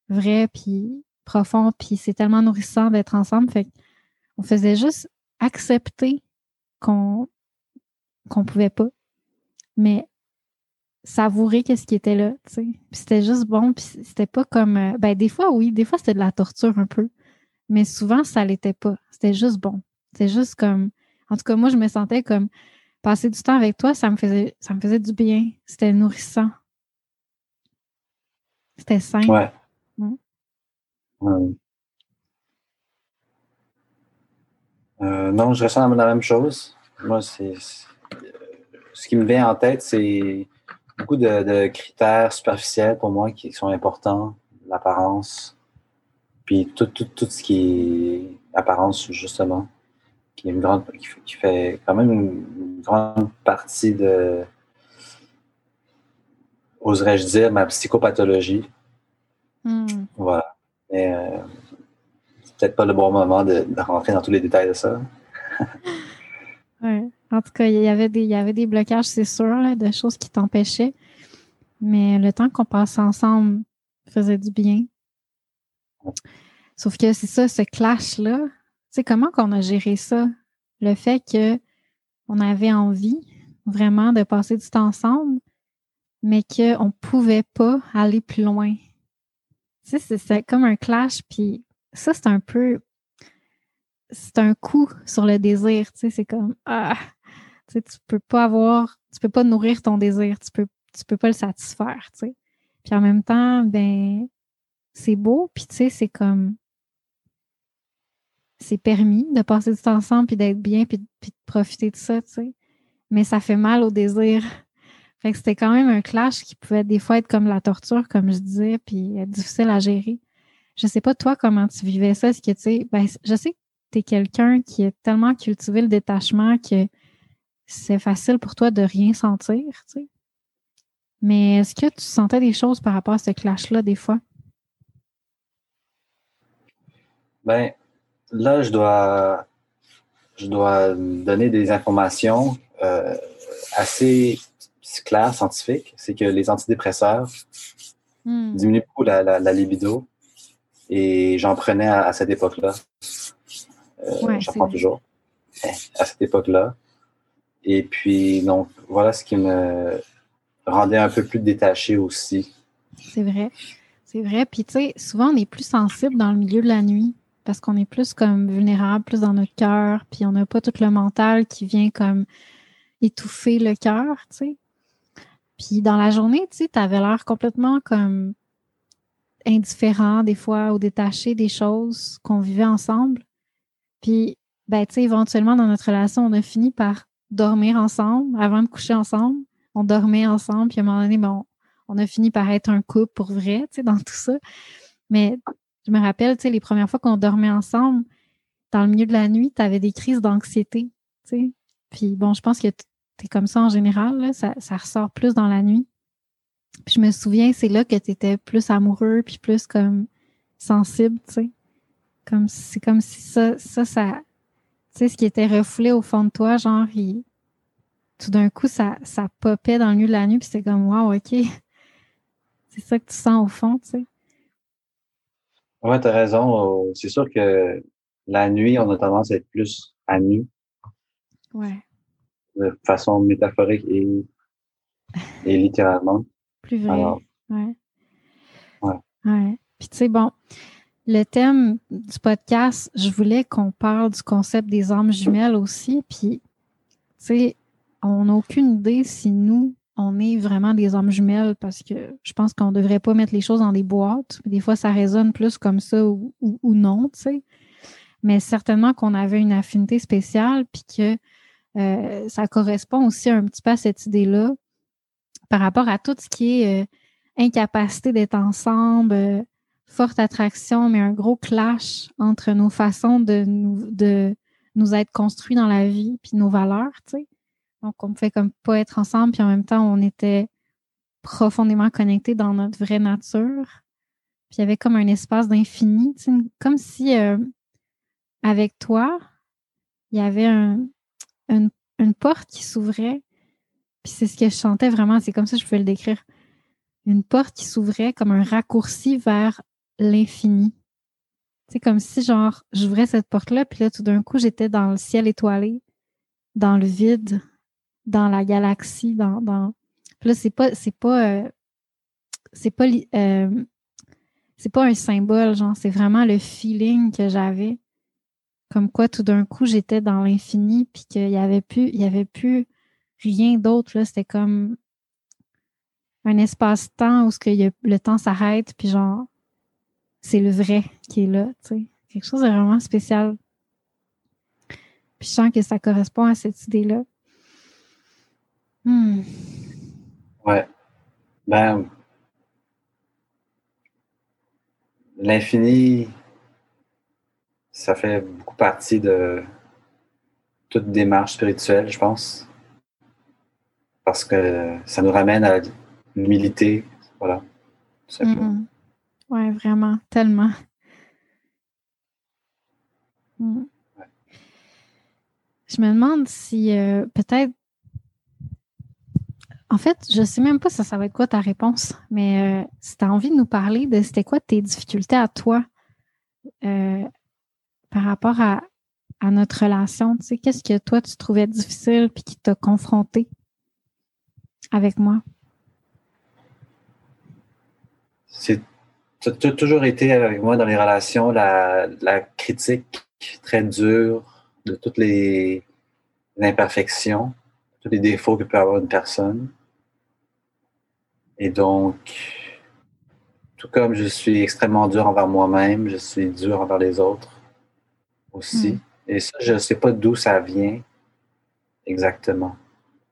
vrai puis profond, puis c'est tellement nourrissant d'être ensemble. Fait on faisait juste accepter qu'on qu'on pouvait pas, mais savourer qu'est-ce qui était là, tu sais. c'était juste bon, puis c'était pas comme euh, ben des fois oui, des fois c'était de la torture un peu, mais souvent ça l'était pas. C'était juste bon. C'était juste comme en tout cas moi je me sentais comme passer du temps avec toi, ça me faisait ça me faisait du bien, c'était nourrissant. C'était simple.
Ouais. Euh, non, je ressens la même chose. Moi, c'est ce qui me vient en tête, c'est beaucoup de, critères superficiels pour moi qui sont importants, l'apparence, puis tout, tout, tout, ce qui est apparence, justement, qui, est une grande, qui fait quand même une grande partie de, oserais-je dire, ma psychopathologie. Hmm. Voilà. Mais euh, c'est peut-être pas le bon moment de, rentrer dans tous les détails de ça.
En tout cas, il y avait des, il y avait des blocages, c'est sûr, de choses qui t'empêchaient. Mais le temps qu'on passait ensemble faisait du bien. Sauf que c'est ça, ce clash-là, tu sais, comment qu'on a géré ça? Le fait que on avait envie vraiment de passer du temps ensemble, mais qu'on ne pouvait pas aller plus loin. Tu sais, c'est comme un clash, puis ça, c'est un peu. C'est un coup sur le désir, tu sais, c'est comme. Ah! Tu sais, tu peux pas avoir. Tu peux pas nourrir ton désir, tu peux, tu peux pas le satisfaire, tu sais. Puis en même temps, ben, c'est beau, puis tu sais, c'est comme. C'est permis de passer du temps ensemble, puis d'être bien, puis, puis de profiter de ça, tu sais. Mais ça fait mal au désir fait que c'était quand même un clash qui pouvait des fois être comme la torture, comme je disais, puis être difficile à gérer. Je sais pas, toi, comment tu vivais ça? Est-ce que, tu sais, ben, je sais que tu es quelqu'un qui a tellement cultivé le détachement que c'est facile pour toi de rien sentir, tu sais. Mais est-ce que tu sentais des choses par rapport à ce clash-là, des fois?
Ben, là, je dois, je dois donner des informations euh, assez clair, scientifique, c'est que les antidépresseurs hmm. diminuent beaucoup la, libido. Et j'en prenais à, cette époque-là. Euh, j'en prends toujours. À cette époque-là. Et puis, donc, voilà ce qui me rendait un peu plus détaché aussi.
C'est vrai. C'est vrai. Puis, tu sais, souvent, on est plus sensible dans le milieu de la nuit parce qu'on est plus comme vulnérable, plus dans notre cœur, puis on n'a pas tout le mental qui vient comme étouffer le cœur, tu sais. Puis dans la journée, tu sais, avais l'air complètement comme indifférent des fois ou détaché des choses qu'on vivait ensemble. Puis, ben, tu sais, éventuellement dans notre relation, on a fini par dormir ensemble avant de coucher ensemble. On dormait ensemble, puis à un moment donné, bon, on a fini par être un couple pour vrai, tu sais, dans tout ça. Mais je me rappelle, tu sais, les premières fois qu'on dormait ensemble, dans le milieu de la nuit, tu avais des crises d'anxiété, tu sais. Puis bon, je pense que T'es comme ça en général, ça, ressort plus dans la nuit. Puis je me souviens, c'est là que tu étais plus amoureux, puis plus comme sensible, tu sais. Comme c'est comme si ça, ça, ça, tu sais, ce qui était refoulé au fond de toi, genre, tout d'un coup, ça, ça popait dans le milieu de la nuit, puis c'était comme, wow, OK. C'est ça que tu sens au fond, tu sais.
Ouais, t'as raison. C'est sûr que la nuit, on a tendance à être plus à nu.
Ouais
de façon métaphorique et, et littéralement.
Plus vrai. ouais. ouais. Puis tu sais, bon, le thème du podcast, je voulais qu'on parle du concept des âmes jumelles aussi. Puis, tu sais, on n'a aucune idée si nous, on est vraiment des âmes jumelles parce que je pense qu'on ne devrait pas mettre les choses dans des boîtes. Des fois, ça résonne plus comme ça ou, non, tu sais. Mais certainement qu'on avait une affinité spéciale, puis que euh, ça correspond aussi un petit peu à cette idée-là par rapport à tout ce qui est euh, incapacité d'être ensemble, euh, forte attraction, mais un gros clash entre nos façons de nous, de nous être construits dans la vie puis nos valeurs, tu sais. Donc, on ne fait comme pas être ensemble, puis en même temps, on était profondément connectés dans notre vraie nature. Puis il y avait comme un espace d'infini, comme si avec toi, il y avait un, une, porte qui s'ouvrait. Puis c'est ce que je chantais vraiment, c'est comme ça que je peux le décrire. Une porte qui s'ouvrait comme un raccourci vers l'infini. C'est comme si, genre, j'ouvrais cette porte-là, puis là, tout d'un coup, j'étais dans le ciel étoilé, dans le vide, dans la galaxie, dans. dans... Puis là, c'est pas. C'est pas. Euh, c'est pas. Euh, c'est pas un symbole, genre, c'est vraiment le feeling que j'avais comme quoi tout d'un coup j'étais dans l'infini puis qu'il y avait plus il y avait plus rien d'autre là c'était comme un espace-temps où ce que le temps s'arrête puis genre c'est le vrai qui est là tu sais quelque chose de vraiment spécial puis je sens que ça correspond à cette idée là hmm.
ouais ben l'infini ça fait beaucoup partie de toute démarche spirituelle, je pense. Parce que ça nous ramène à l'humilité, voilà.
Mm-hmm. Oui, vraiment, tellement. Mm. Je me demande si euh, peut-être. En fait, je ne sais même pas si ça va être quoi ta réponse, mais euh, si tu as envie de nous parler de c'était quoi tes difficultés à toi euh, par rapport à, notre relation, tu sais, qu'est-ce que toi tu trouvais difficile puis qui t'a confronté avec moi?
c'est tu as toujours été avec moi dans les relations la, la critique très dure de toutes les, imperfections, tous les défauts que peut avoir une personne. Et donc, tout comme je suis extrêmement dur envers moi-même, je suis dur envers les autres aussi. Hmm. Et ça, je ne sais pas d'où ça vient exactement.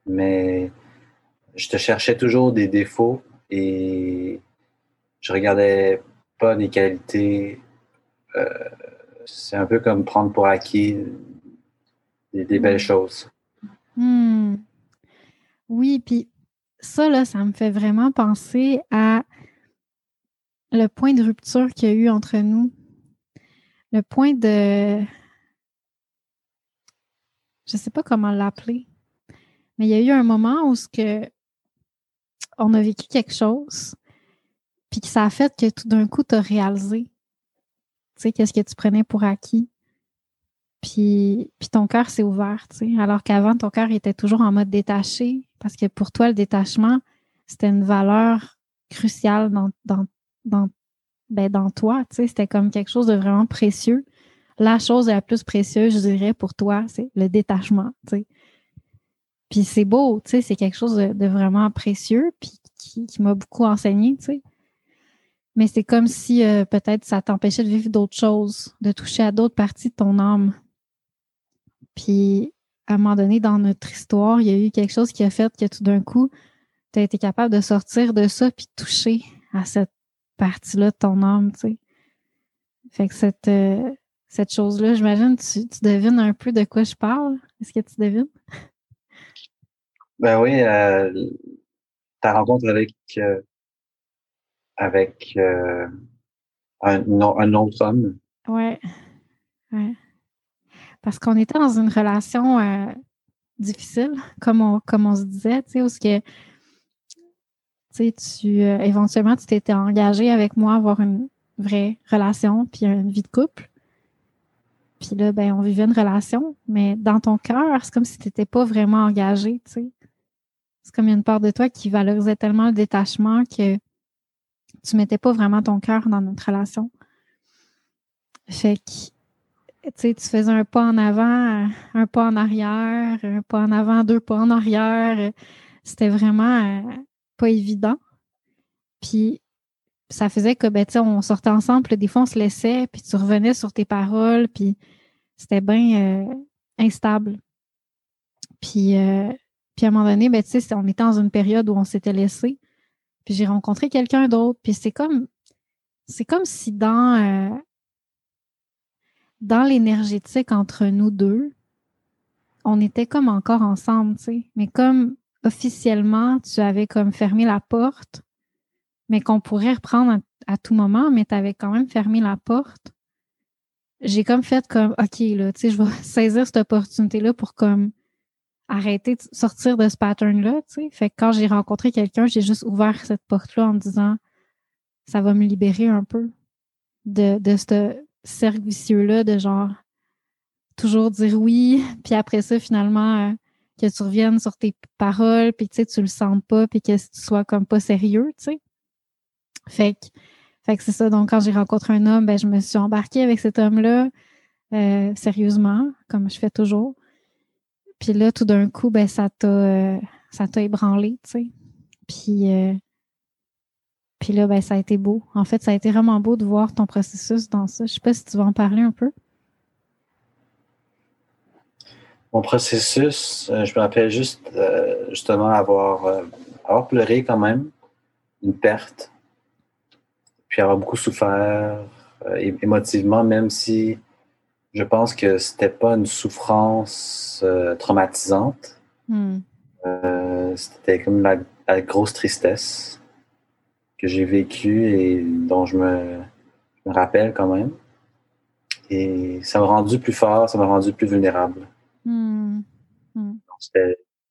Mais je te cherchais toujours des défauts et je regardais pas les qualités. Euh, c'est un peu comme prendre pour acquis des, belles hmm. choses.
Hmm. Oui, puis ça, là, ça me fait vraiment penser à le point de rupture qu'il y a eu entre nous. Le point de. Je ne sais pas comment l'appeler, mais il y a eu un moment où ce que on a vécu quelque chose, puis que ça a fait que tout d'un coup, tu as réalisé, tu sais, qu'est-ce que tu prenais pour acquis. Puis, puis ton cœur s'est ouvert, tu sais. Alors qu'avant, ton cœur était toujours en mode détaché, parce que pour toi, le détachement, c'était une valeur cruciale dans, dans, dans, ben, dans toi, tu sais. C'était comme quelque chose de vraiment précieux. La chose la plus précieuse, je dirais, pour toi, c'est le détachement, tu sais. Puis c'est beau, tu sais, c'est quelque chose de, vraiment précieux, puis qui, qui m'a beaucoup enseigné, tu sais. Mais c'est comme si euh, peut-être ça t'empêchait de vivre d'autres choses, de toucher à d'autres parties de ton âme. Puis, à un moment donné, dans notre histoire, il y a eu quelque chose qui a fait que tout d'un coup, tu as été capable de sortir de ça puis de toucher à cette partie-là de ton âme, tu sais. Fait que cette, euh, cette chose-là, j'imagine, tu, tu devines un peu de quoi je parle? Est-ce que tu devines?
Ben oui, euh, ta rencontre avec avec euh, un, un, autre homme.
Oui. Parce qu'on était dans une relation euh, difficile, comme on, comme on se disait, tu sais, où ce que tu euh, éventuellement tu t'étais engagé avec moi à avoir une vraie relation puis une vie de couple. Puis là, ben, on vivait une relation, mais dans ton cœur, c'est comme si tu n'étais pas vraiment engagé, tu sais. C'est comme une part de toi qui valorisait tellement le détachement que tu mettais pas vraiment ton cœur dans notre relation. Fait que, tu sais, tu faisais un pas en avant, un pas en arrière, un pas en avant, deux pas en arrière. C'était vraiment euh, pas évident. Puis, ça faisait que, ben, tu sais, on sortait ensemble, des fois, on se laissait, puis tu revenais sur tes paroles, puis c'était bien euh, instable. Puis, euh, puis, à un moment donné, ben, tu sais, on était dans une période où on s'était laissé. Puis j'ai rencontré quelqu'un d'autre. Puis c'est comme c'est comme si dans euh, dans l'énergétique entre nous deux, on était comme encore ensemble, tu sais. Mais comme officiellement, tu avais comme fermé la porte, mais qu'on pourrait reprendre à, tout moment, mais tu avais quand même fermé la porte. J'ai comme fait comme OK, là, tu sais, je vais saisir cette opportunité-là pour comme arrêter de sortir de ce pattern-là, tu sais. Fait que quand j'ai rencontré quelqu'un, j'ai juste ouvert cette porte-là en me disant ça va me libérer un peu de, de ce cercle vicieux-là de genre toujours dire oui, puis après ça, finalement, euh, que tu reviennes sur tes paroles, puis tu sais, tu le sens pas, puis que tu sois comme pas sérieux, tu sais. Fait que, fait que c'est ça. Donc, quand j'ai rencontré un homme, ben, je me suis embarquée avec cet homme-là, euh, sérieusement, comme je fais toujours. Puis là, tout d'un coup, ben, ça t'a euh, ébranlé, tu sais. Puis, euh, puis là, ben, ça a été beau. En fait, ça a été vraiment beau de voir ton processus dans ça. Je sais pas si tu vas en parler un peu.
Mon processus, euh, je me rappelle juste justement avoir, avoir pleuré quand même, une perte, puis avoir beaucoup souffert émotivement, même si je pense que c'était pas une souffrance euh, traumatisante. Hmm. Euh, c'était comme la, grosse tristesse que j'ai vécue et dont je me, rappelle quand même. Et ça m'a rendu plus fort, ça m'a rendu plus vulnérable. Hmm. Hmm.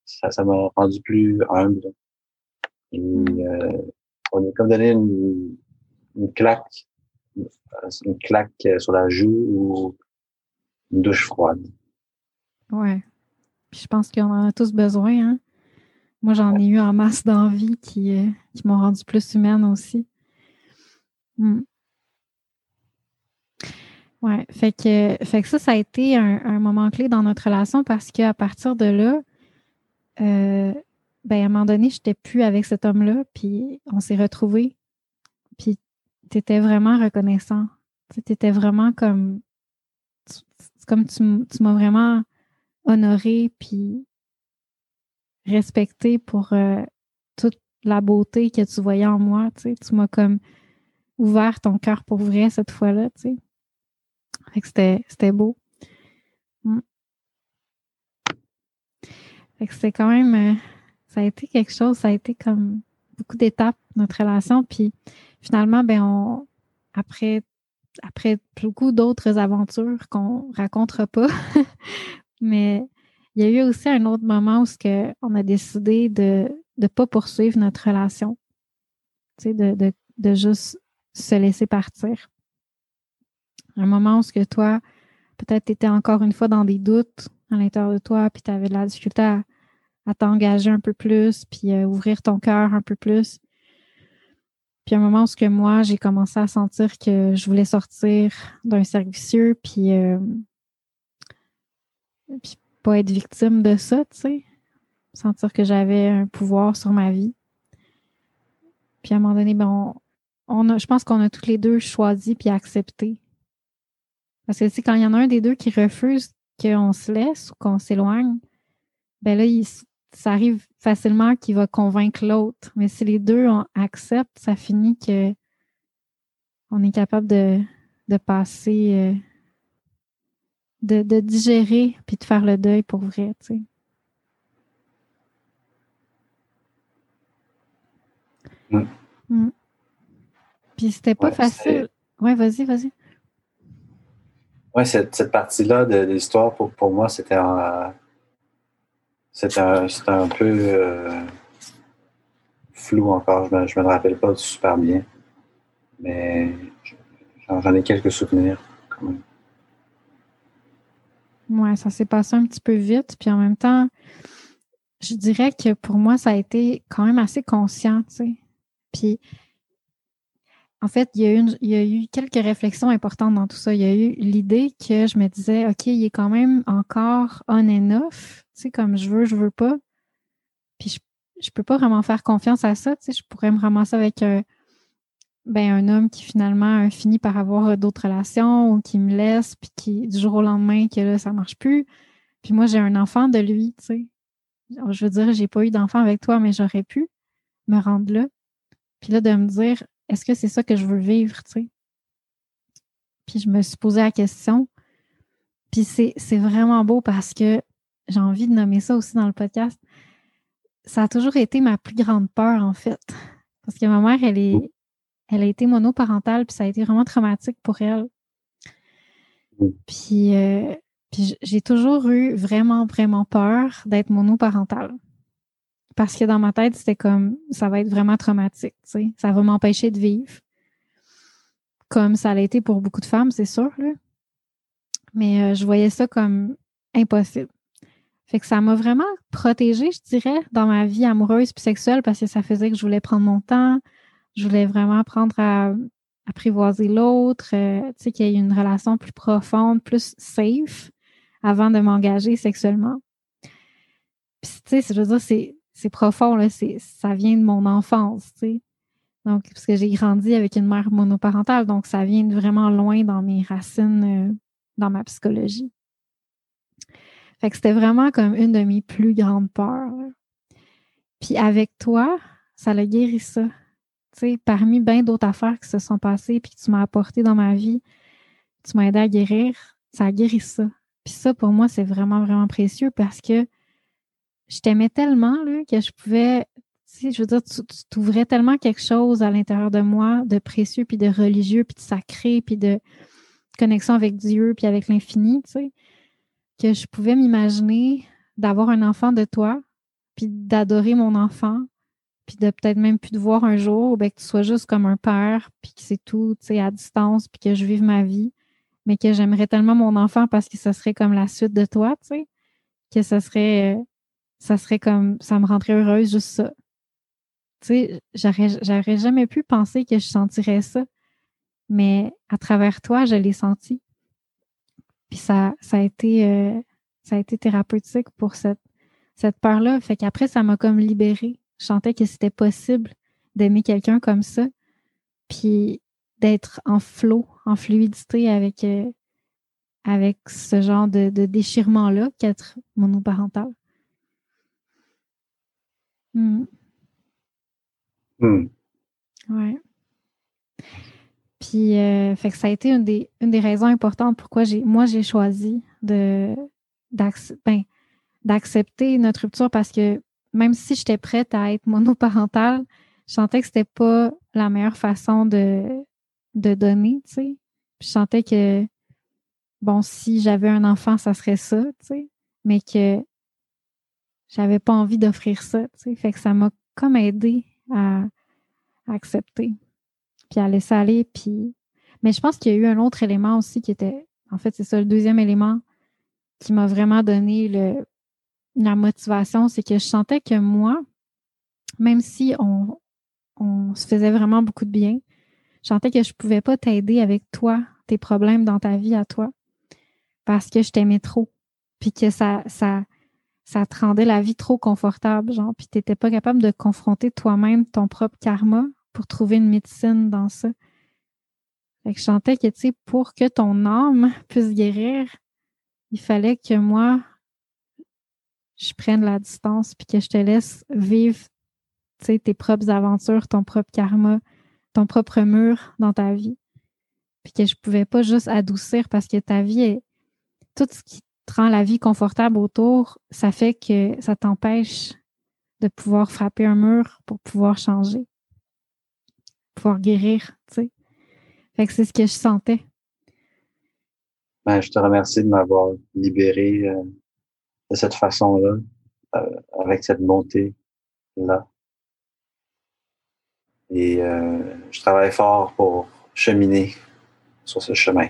Ça m'a rendu plus humble. Et euh, on est comme donné une, une claque, une claque sur la joue ou douche froide.
Ouais. je pense qu'on en a tous besoin. Hein? Moi, j'en ai eu en masse d'envie qui, euh, qui m'ont rendu plus humaine aussi. Mm. Ouais, fait que, fait que ça, ça a été un, moment clé dans notre relation parce qu'à partir de là, euh, ben, à un moment donné, je n'étais plus avec cet homme-là, puis on s'est retrouvés. Puis tu étais vraiment reconnaissant. Tu étais vraiment comme. Comme tu, m'as vraiment honoré, puis respecté pour euh, toute la beauté que tu voyais en moi. Tu m'as comme ouvert ton cœur pour vrai cette fois-là. Tu sais c'était beau. Mm. c'était quand même, euh, ça a été quelque chose, ça a été comme beaucoup d'étapes, notre relation. Puis finalement, ben on, après, après beaucoup d'autres aventures qu'on racontera pas, mais il y a eu aussi un autre moment où on a décidé de ne pas poursuivre notre relation. Tu sais, de, de, de juste se laisser partir. Un moment où ce que toi, peut-être tu étais encore une fois dans des doutes à l'intérieur de toi, puis tu avais de la difficulté à, t'engager un peu plus, puis euh, ouvrir ton cœur un peu plus. Puis un moment où ce que moi, j'ai commencé à sentir que je voulais sortir d'un cercle vicieux, puis, euh, pas être victime de ça, tu sais. Sentir que j'avais un pouvoir sur ma vie. Puis à un moment donné, ben on, a, je pense qu'on a tous les deux choisi puis accepté parce que quand il y en a un des deux qui refuse qu'on se laisse ou qu'on s'éloigne, ben là, ça arrive facilement qu'il va convaincre l'autre. Mais si les deux acceptent, ça finit que on est capable de, passer, euh, de, digérer puis de faire le deuil pour vrai, tu sais. Mm. Puis c'était pas facile. Ouais, vas-y, vas-y.
Oui, cette, cette partie-là de, l'histoire, pour, pour moi, c'était un, c'était un, un, peu euh, flou encore. Je ne me, rappelle pas super bien. Mais j'en ai quelques souvenirs quand même.
Oui, ça s'est passé un petit peu vite. Puis en même temps, je dirais que pour moi, ça a été quand même assez conscient, tu sais. Puis en fait, il y, a eu quelques réflexions importantes dans tout ça. Il y a eu l'idée que je me disais, OK, il est quand même encore on and off, tu sais, comme je veux, je veux pas. Puis je, je peux pas vraiment faire confiance à ça, tu sais, je pourrais me ramasser avec un, ben, un homme qui finalement a fini par avoir d'autres relations ou qui me laisse, puis qui, du jour au lendemain, que là, ça marche plus. Puis moi, j'ai un enfant de lui, tu sais. Je veux dire, j'ai pas eu d'enfant avec toi, mais j'aurais pu me rendre là. Puis là, de me dire, est-ce que c'est ça que je veux vivre, tu sais? Puis je me suis posé la question. Puis c'est, vraiment beau parce que j'ai envie de nommer ça aussi dans le podcast. Ça a toujours été ma plus grande peur, en fait. Parce que ma mère, elle est, elle a été monoparentale, puis ça a été vraiment traumatique pour elle. Puis, euh, puis j'ai toujours eu vraiment, vraiment peur d'être monoparentale. Parce que dans ma tête, c'était comme ça va être vraiment traumatique, tu sais. Ça va m'empêcher de vivre. Comme ça l'a été pour beaucoup de femmes, c'est sûr, là. Mais euh, je voyais ça comme impossible. Fait que ça m'a vraiment protégée, je dirais, dans ma vie amoureuse puis sexuelle parce que ça faisait que je voulais prendre mon temps. Je voulais vraiment apprendre à apprivoiser l'autre, euh, tu sais, qu'il y ait une relation plus profonde, plus safe avant de m'engager sexuellement. Puis, tu sais, je veux dire, c'est c'est profond, là, ça vient de mon enfance, tu sais. Donc, parce que j'ai grandi avec une mère monoparentale, donc ça vient vraiment loin dans mes racines, euh, dans ma psychologie. Fait que c'était vraiment comme une de mes plus grandes peurs. Puis avec toi, ça l'a guéri ça. Tu sais, parmi bien d'autres affaires qui se sont passées puis que tu m'as apporté dans ma vie, tu m'as aidé à guérir, ça a guéri ça. Puis ça, pour moi, c'est vraiment, vraiment précieux parce que je t'aimais tellement là, que je pouvais, tu sais, je veux dire, tu t'ouvrais tellement quelque chose à l'intérieur de moi de précieux, puis de religieux, puis de sacré, puis de connexion avec Dieu, puis avec l'infini, tu sais, que je pouvais m'imaginer d'avoir un enfant de toi, puis d'adorer mon enfant, puis de peut-être même plus te voir un jour, ben, que tu sois juste comme un père, puis que c'est tout, tu sais, à distance, puis que je vive ma vie, mais que j'aimerais tellement mon enfant parce que ça serait comme la suite de toi, tu sais, que ça serait euh, ça serait comme, ça me rendrait heureuse, juste ça. Tu sais, j'aurais jamais pu penser que je sentirais ça. mais à travers toi, je l'ai senti. Puis ça, ça a été, euh, ça a été thérapeutique pour cette, cette peur-là. Fait qu'après, ça m'a comme libérée. Je sentais que c'était possible d'aimer quelqu'un comme ça, puis d'être en flot, en fluidité avec, euh, avec ce genre de, déchirement-là qu'être monoparental. Hmm. Ouais. Puis, euh, fait que ça a été une des, une des raisons importantes pourquoi j'ai, moi, j'ai choisi de, ben, d'accepter notre rupture parce que même si j'étais prête à être monoparentale, je sentais que c'était pas la meilleure façon de, de donner, tu sais. je sentais que, bon, si j'avais un enfant, ça serait ça, tu sais, mais que j'avais pas envie d'offrir ça, tu sais. Fait que ça m'a comme aidé à, accepter, puis à laisser aller, puis... Mais je pense qu'il y a eu un autre élément aussi qui était, en fait, c'est ça, le deuxième élément qui m'a vraiment donné le, la motivation, c'est que je sentais que moi, même si on, on se faisait vraiment beaucoup de bien, je sentais que je pouvais pas t'aider avec toi, tes problèmes dans ta vie à toi, parce que je t'aimais trop, puis que ça, ça, ça te rendait la vie trop confortable, genre, puis tu n'étais pas capable de confronter toi-même ton propre karma pour trouver une médecine dans ça. Fait que je sentais que, tu sais, pour que ton âme puisse guérir, il fallait que moi, je prenne la distance puis que je te laisse vivre tes propres aventures, ton propre karma, ton propre mur dans ta vie. Puis que je pouvais pas juste adoucir parce que ta vie est. Tout ce qui te rend la vie confortable autour, ça fait que ça t'empêche de pouvoir frapper un mur pour pouvoir changer, pouvoir guérir, tu sais. Fait que c'est ce que je sentais.
Ben, je te remercie de m'avoir libéré euh, de cette façon-là, euh, avec cette montée-là. Et euh, je travaille fort pour cheminer sur ce chemin.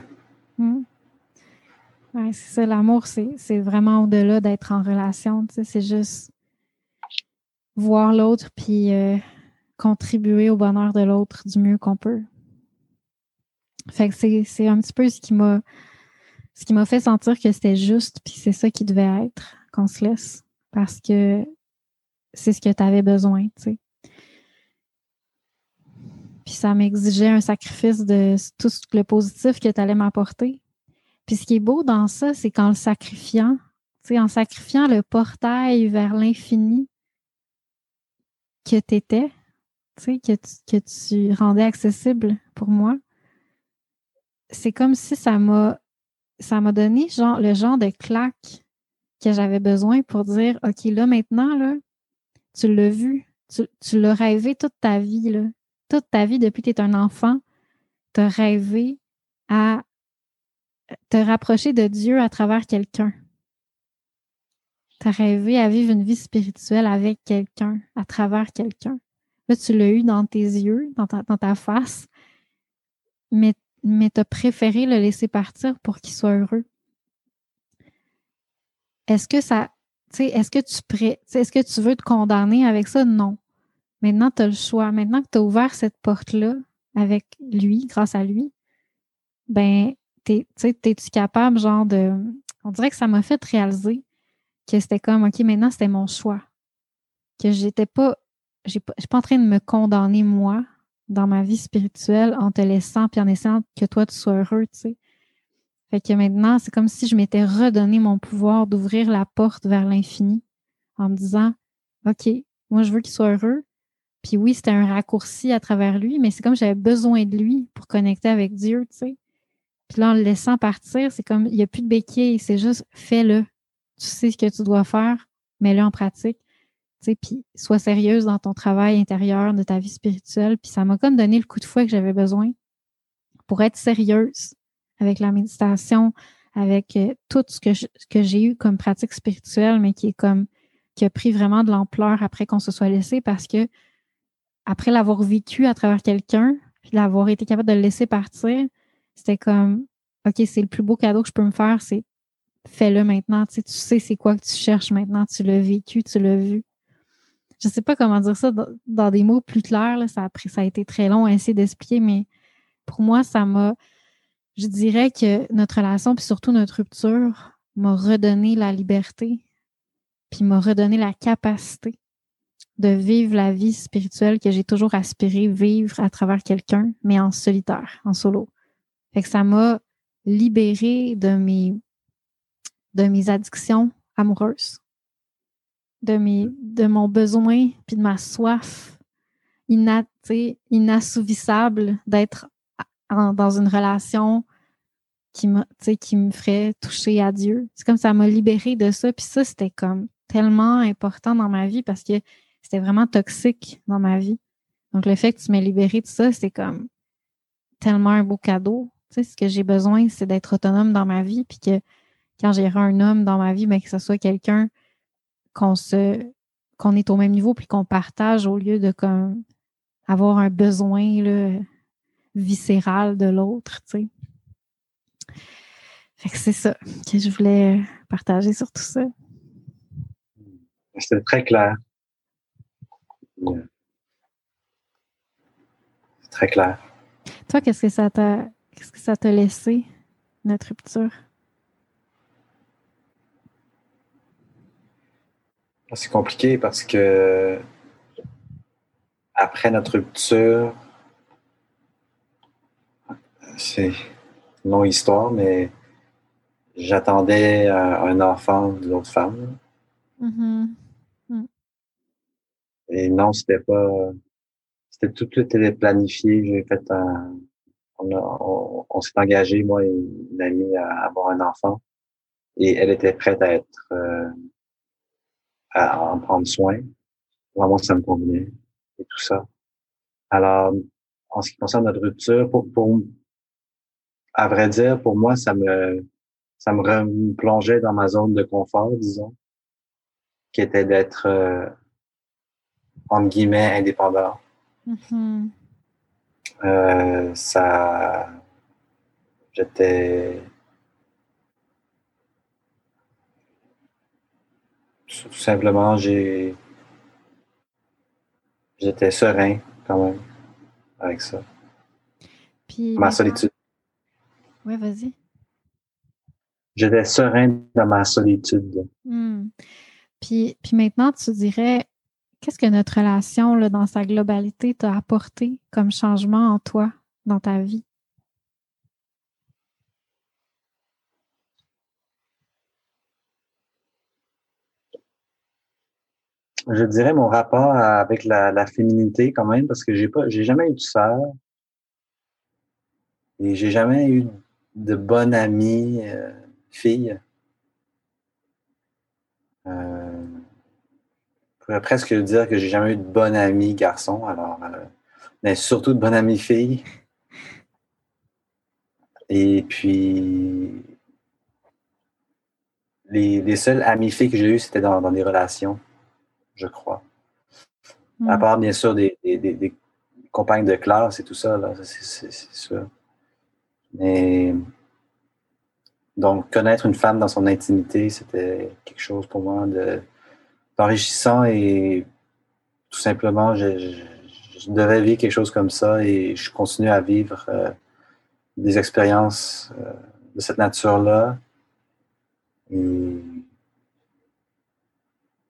Hmm. c'est ça, l'amour, c'est vraiment au-delà d'être en relation. C'est juste voir l'autre puis contribuer au bonheur de l'autre du mieux qu'on peut. Fait que c'est un petit peu ce qui m'a ce qui m'a fait sentir que c'était juste, puis c'est ça qui devait être, qu'on se laisse, parce que c'est ce que tu avais besoin, tu sais. Puis ça m'exigeait un sacrifice de tout le positif que tu allais m'apporter. Puis ce qui est beau dans ça, c'est qu'en le sacrifiant, tu en sacrifiant le portail vers l'infini que tu étais, tu sais, que que tu rendais accessible pour moi, c'est comme si ça m'a ça m'a donné le genre de claque que j'avais besoin pour dire OK, là maintenant, là, tu l'as vu, tu, l'as rêvé toute ta vie, là. Toute ta vie depuis que tu es un enfant, tu as rêvé à te rapprocher de Dieu à travers quelqu'un. Tu as rêvé à vivre une vie spirituelle avec quelqu'un, à travers quelqu'un. Là, tu l'as eu dans tes yeux, dans ta, face, mais mais tu as préféré le laisser partir pour qu'il soit heureux. Est-ce que ça, est-ce que tu est-ce que tu veux te condamner avec ça? Non. Maintenant, tu as le choix. Maintenant que tu as ouvert cette porte-là avec lui, grâce à lui, ben, es-tu capable, genre, de. On dirait que ça m'a fait réaliser que c'était comme, OK, maintenant, c'était mon choix. Que j'étais pas. Je suis pas en train de me condamner, moi, dans ma vie spirituelle en te laissant puis en essayant que toi tu sois heureux, tu sais. Fait que maintenant, c'est comme si je m'étais redonné mon pouvoir d'ouvrir la porte vers l'infini en me disant OK, moi je veux qu'il soit heureux. Puis oui, c'était un raccourci à travers lui, mais c'est comme j'avais besoin de lui pour connecter avec Dieu, tu sais. Puis là, en le laissant partir, c'est comme il n'y a plus de béquille, c'est juste fais-le. Tu sais ce que tu dois faire, mets-le en pratique puis sois sérieuse dans ton travail intérieur, de ta vie spirituelle. Puis ça m'a comme donné le coup de fouet que j'avais besoin pour être sérieuse avec la méditation, avec euh, tout ce que, que j'ai eu comme pratique spirituelle, mais qui est comme qui a pris vraiment de l'ampleur après qu'on se soit laissé parce que après l'avoir vécu à travers quelqu'un, puis l'avoir été capable de le laisser partir, c'était comme OK, c'est le plus beau cadeau que je peux me faire, c'est fais-le maintenant. Tu sais, tu sais c'est quoi que tu cherches maintenant, tu l'as vécu, tu l'as vu je sais pas comment dire ça dans, des mots plus clairs. ça, a ça a été très long à essayer d'expliquer, mais pour moi, ça m'a, je dirais que notre relation, puis surtout notre rupture, m'a redonné la liberté, puis m'a redonné la capacité de vivre la vie spirituelle que j'ai toujours aspiré vivre à travers quelqu'un, mais en solitaire, en solo. Fait que ça m'a libéré de mes, de mes addictions amoureuses, de, mes, de mon besoin, puis de ma soif inassouvissable d'être dans une relation qui, qui me ferait toucher à Dieu. C'est comme ça m'a libéré de ça. Puis ça, c'était comme tellement important dans ma vie parce que c'était vraiment toxique dans ma vie. Donc, le fait que tu m'aies libéré de ça, c'est comme tellement un beau cadeau. Tu sais, ce que j'ai besoin, c'est d'être autonome dans ma vie, puis que quand j'ai un homme dans ma vie, mais ben, que ce soit quelqu'un qu'on se qu'on est au même niveau puis qu'on partage au lieu de comme avoir un besoin là, viscéral de l'autre, tu sais. Fait que c'est ça que je voulais partager sur tout ça.
C'était très clair. C'est très clair.
Toi, qu'est-ce que ça t'a qu'est-ce que ça t'a laissé, notre rupture?
C'est compliqué parce que après notre rupture, c'est une longue histoire, mais j'attendais un enfant d'une autre femme. Mm-hmm. Et non, c'était pas. C'était tout le planifié. J'ai fait un. On, s'est engagé, moi et une amie, à avoir un enfant. Et elle était prête à être. Euh, à en prendre soin. Vraiment, ça me convenait. Et tout ça. Alors, en ce qui concerne notre rupture, pour, pour à vrai dire, pour moi, ça me ça me replongeait dans ma zone de confort, disons, qui était d'être euh, entre guillemets, indépendant. Mm-hmm. Euh, ça. J'étais. Tout simplement, j'ai. J'étais serein quand même avec ça.
Puis,
ma solitude.
Oui, vas-y.
J'étais serein dans ma solitude.
Mm. Puis, puis maintenant, tu dirais, Qu'est-ce que notre relation dans sa globalité t'a apporté comme changement en toi, dans ta vie?
Je dirais mon rapport avec la, féminité quand même, parce que j'ai pas, j'ai jamais eu de sœur et j'ai jamais eu de bonne amie euh, fille. Euh, pourrais presque dire que j'ai jamais eu de bonne amie garçon, alors, euh, mais surtout de bonne amie fille. Et puis, les, les seules amies filles que j'ai eues, c'était dans, des relations, je crois. À hmm. part, bien sûr, des, des, compagnes de classe et tout ça, c'est sûr. Mais, donc, connaître une femme dans son intimité, c'était quelque chose pour moi de enrichissant et tout simplement, je, devais vivre quelque chose comme ça et je continue à vivre euh, des expériences euh, de cette nature-là.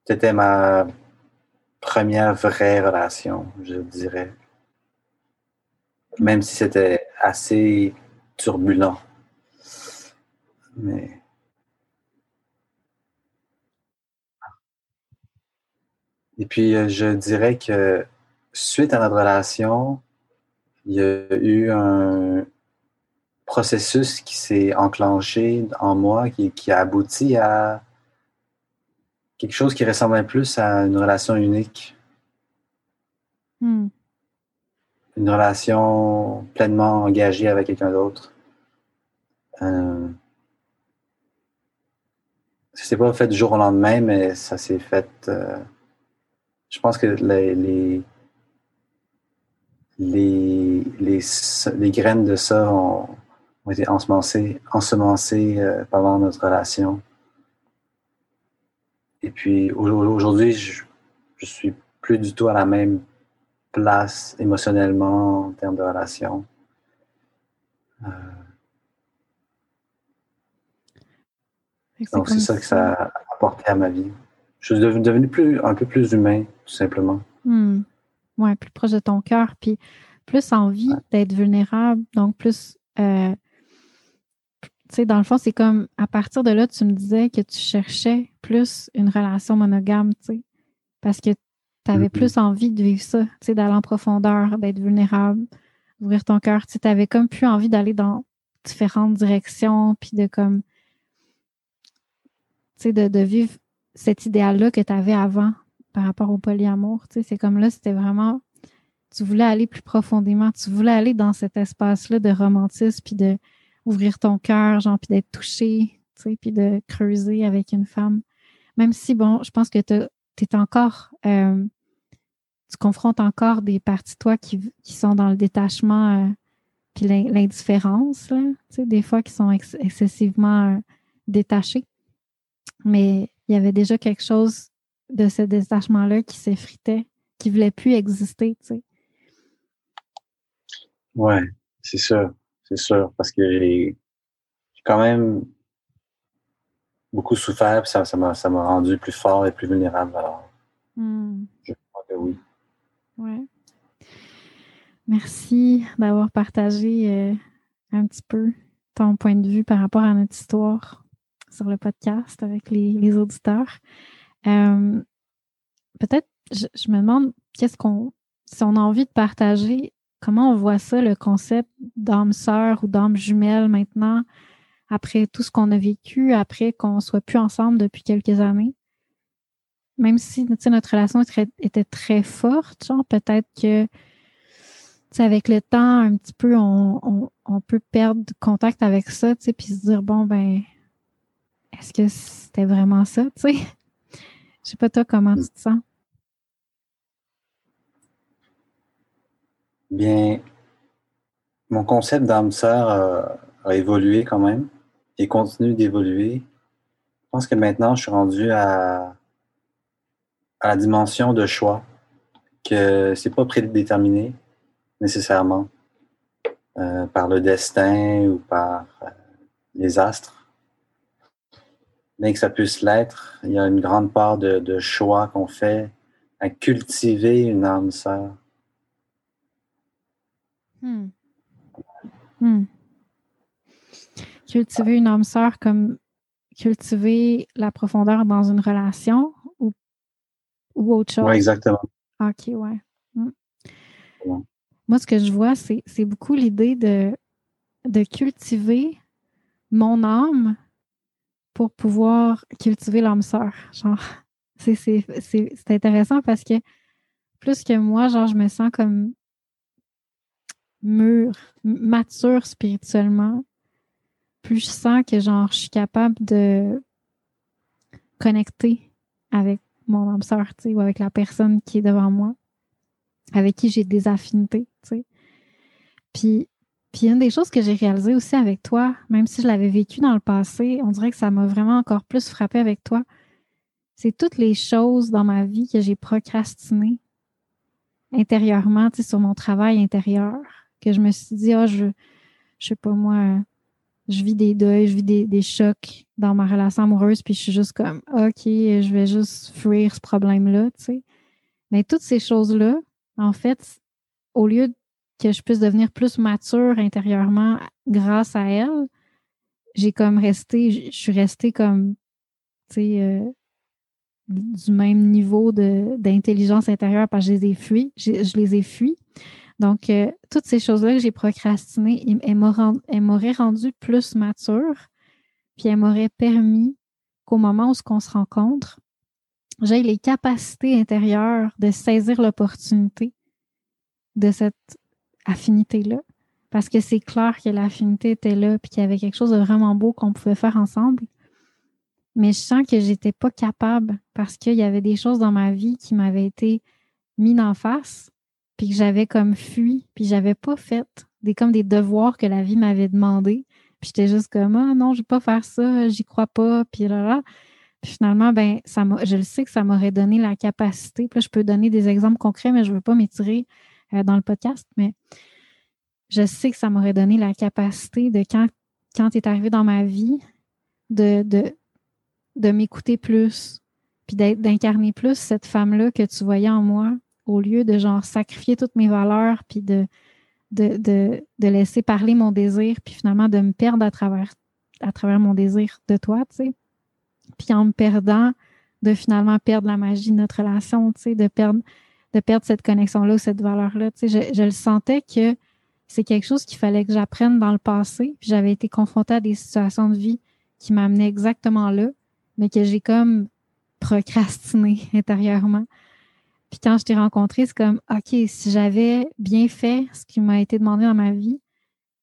c'était ma première vraie relation, je dirais. Même si c'était assez turbulent. Mais Et puis, euh, je dirais que suite à notre relation, il y a eu un processus qui s'est enclenché en moi, qui, a abouti à quelque chose qui ressemblait plus à une relation unique. Hmm. Une relation pleinement engagée avec quelqu'un d'autre. Euh, ça s'est pas fait du jour au lendemain, mais ça s'est fait euh, je pense que les, les, les, les, graines de ça ont, été ensemencées, ensemencées euh, pendant notre relation. Et puis aujourd'hui, je, je suis plus du tout à la même place émotionnellement en termes de relation. donc, c'est ça que ça a apporté à ma vie. Je suis devenu plus, un peu plus humain, tout simplement.
Hmm. Oui, plus proche de ton cœur, puis plus envie d'être vulnérable, donc plus. Euh, tu sais, dans le fond, c'est comme à partir de là, tu me disais que tu cherchais plus une relation monogame, tu sais, parce que tu avais mm-hmm. plus envie de vivre ça, tu sais, d'aller en profondeur, d'être vulnérable, ouvrir ton cœur. Tu avais comme plus envie d'aller dans différentes directions, puis de comme. Tu sais, de, de vivre cet idéal-là que tu avais avant par rapport au polyamour. Tu sais, c'est comme là, c'était vraiment. Tu voulais aller plus profondément. Tu voulais aller dans cet espace-là de romantisme, puis de ouvrir ton cœur, genre, puis d'être touché, puis de creuser avec une femme. Même si, bon, je pense que tu es encore. Euh, tu confrontes encore des parties de toi qui, sont dans le détachement euh, puis l'indifférence, tu sais, des fois qui sont excessivement euh, détachés. Mais il y avait déjà quelque chose de ce détachement-là qui s'effritait, qui ne voulait plus exister, tu sais.
Ouais, c'est sûr, c'est sûr, parce que j'ai quand même beaucoup souffert, ça, ça m'a, rendu plus fort et plus vulnérable. Alors, hmm. je crois que oui.
Ouais. Merci d'avoir partagé euh, un petit peu ton point de vue par rapport à notre histoire sur le podcast avec les, auditeurs. Euh, peut-être, je, me demande, qu'est-ce qu'on, si on a envie de partager, comment on voit ça, le concept d'âme sœur ou d'âme jumelle maintenant, après tout ce qu'on a vécu, après qu'on soit plus ensemble depuis quelques années? Même si notre relation était très forte, peut-être que avec le temps, un petit peu, on, on, peut perdre contact avec ça, puis se dire, bon, ben, est-ce que c'était vraiment ça, tu sais? Je sais pas toi comment tu te sens?
Bien, mon concept d'âme sœur a, évolué quand même et continue d'évoluer. Je pense que maintenant, je suis rendu à, à la dimension de choix, que c'est pas prédéterminé nécessairement euh, par le destin ou par euh, les astres bien que ça puisse l'être, il y a une grande part de, choix qu'on fait à cultiver une âme sœur.
Hmm. Hmm. Cultiver une âme sœur comme cultiver la profondeur dans une relation ou, ou autre chose?
Oui, exactement.
OK, ouais. Hmm. Moi, ce que je vois, c'est beaucoup l'idée de, de cultiver mon âme pour pouvoir cultiver l'âme sœur. Genre, c'est intéressant parce que plus que moi, genre, je me sens comme mûre, mature spirituellement. Plus je sens que, genre, je suis capable de connecter avec mon âme sœur, tu sais, ou avec la personne qui est devant moi, avec qui j'ai des affinités, tu sais. Puis puis une des choses que j'ai réalisées aussi avec toi, même si je l'avais vécu dans le passé, on dirait que ça m'a vraiment encore plus frappé avec toi. C'est toutes les choses dans ma vie que j'ai procrastinées intérieurement, tu sais, sur mon travail intérieur, que je me suis dit, ah, je, je sais pas moi, je vis des deuils, je vis des, des, chocs dans ma relation amoureuse, puis je suis juste comme, OK, je vais juste fuir ce problème-là, tu sais. Mais toutes ces choses-là, en fait, au lieu de que je puisse devenir plus mature intérieurement grâce à elle, j'ai comme resté, je suis restée comme, tu sais, euh, du même niveau d'intelligence intérieure parce que je les ai fuis, je, les ai fuis. Donc, euh, toutes ces choses-là que j'ai procrastinées, elles m'auraient rendu plus mature, puis elles m'auraient permis qu'au moment où on se rencontre, j'ai les capacités intérieures de saisir l'opportunité de cette affinité-là. Parce que c'est clair que l'affinité était là, puis qu'il y avait quelque chose de vraiment beau qu'on pouvait faire ensemble. Mais je sens que j'étais pas capable parce qu'il y avait des choses dans ma vie qui m'avaient été mises en face, puis que j'avais comme fui, puis j'avais pas fait des comme des devoirs que la vie m'avait demandé. Puis j'étais juste comme ah non, je vais pas faire ça, j'y crois pas, puis là là. Puis finalement, ben, ça je le sais que ça m'aurait donné la capacité. Puis je peux donner des exemples concrets, mais je veux pas m'étirer euh, dans le podcast, mais je sais que ça m'aurait donné la capacité de quand, quand tu es arrivé dans ma vie, de, de, de m'écouter plus, puis d'incarner plus cette femme-là que tu voyais en moi, au lieu de genre sacrifier toutes mes valeurs, puis de, de, de, de laisser parler mon désir, puis finalement de me perdre à travers, à travers mon désir de toi, tu sais. Puis en me perdant, de finalement perdre la magie de notre relation, tu sais, de perdre, de perdre cette connexion-là ou cette valeur-là. Tu sais, je, le sentais que c'est quelque chose qu'il fallait que j'apprenne dans le passé. J'avais été confrontée à des situations de vie qui m'amenaient exactement là, mais que j'ai comme procrastiné intérieurement. Puis quand je t'ai rencontré, c'est comme, OK, si j'avais bien fait ce qui m'a été demandé dans ma vie,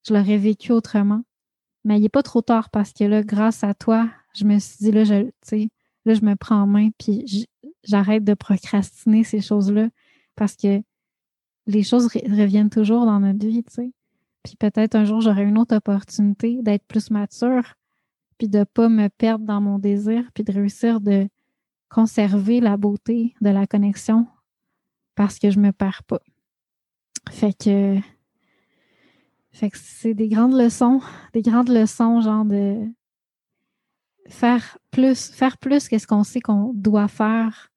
je l'aurais vécu autrement. Mais il n'est pas trop tard parce que là, grâce à toi, je me suis dit, là, je, là, je me prends en main, puis j'arrête de procrastiner ces choses-là parce que les choses reviennent toujours dans notre vie, tu sais. Puis peut-être un jour, j'aurai une autre opportunité d'être plus mature, puis de ne pas me perdre dans mon désir, puis de réussir de conserver la beauté de la connexion parce que je me perds pas. Fait que, fait que c'est des grandes leçons, des grandes leçons, genre de faire plus, faire plus qu'est-ce qu'on sait qu'on doit faire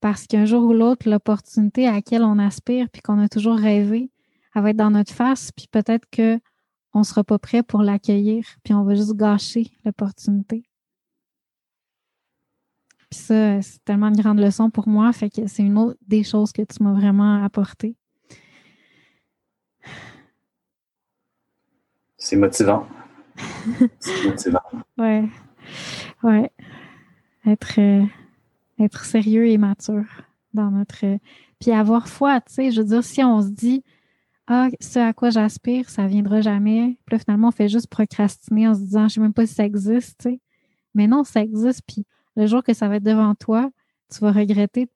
parce qu'un jour ou l'autre, l'opportunité à laquelle on aspire puis qu'on a toujours rêvé, elle va être dans notre face, puis peut-être qu'on ne sera pas prêt pour l'accueillir, puis on va juste gâcher l'opportunité. Puis ça, c'est tellement une grande leçon pour moi, fait que c'est une autre des choses que tu m'as vraiment apporté.
C'est motivant. c'est motivant.
Ouais. Ouais. Être. Euh, être sérieux et mature dans notre. Puis avoir foi, tu sais. Je veux dire, si on se dit, ah, ce à quoi j'aspire, ça viendra jamais. Puis là, finalement, on fait juste procrastiner en se disant, je sais même pas si ça existe, tu sais. Mais non, ça existe. Puis le jour que ça va être devant toi, tu vas regretter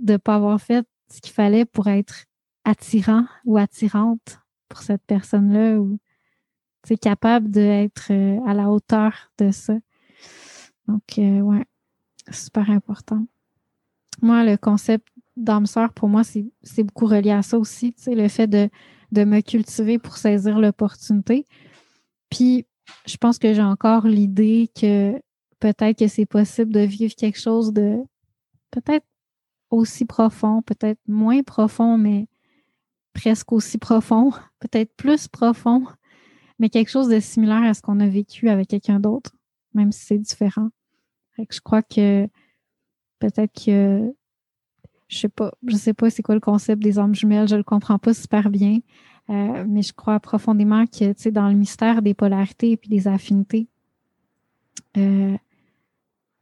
de ne pas avoir fait ce qu'il fallait pour être attirant ou attirante pour cette personne-là ou capable d'être euh, à la hauteur de ça. Donc, euh, ouais super important. Moi, le concept d'âme sœur, pour moi, c'est beaucoup relié à ça aussi, tu sais, le fait de, de me cultiver pour saisir l'opportunité. Puis, je pense que j'ai encore l'idée que peut-être que c'est possible de vivre quelque chose de peut-être aussi profond, peut-être moins profond, mais presque aussi profond, peut-être plus profond, mais quelque chose de similaire à ce qu'on a vécu avec quelqu'un d'autre, même si c'est différent je crois que peut-être que je sais pas, je sais pas c'est quoi le concept des âmes jumelles, je le comprends pas super bien, euh, mais je crois profondément que tu sais dans le mystère des polarités et puis des affinités, euh,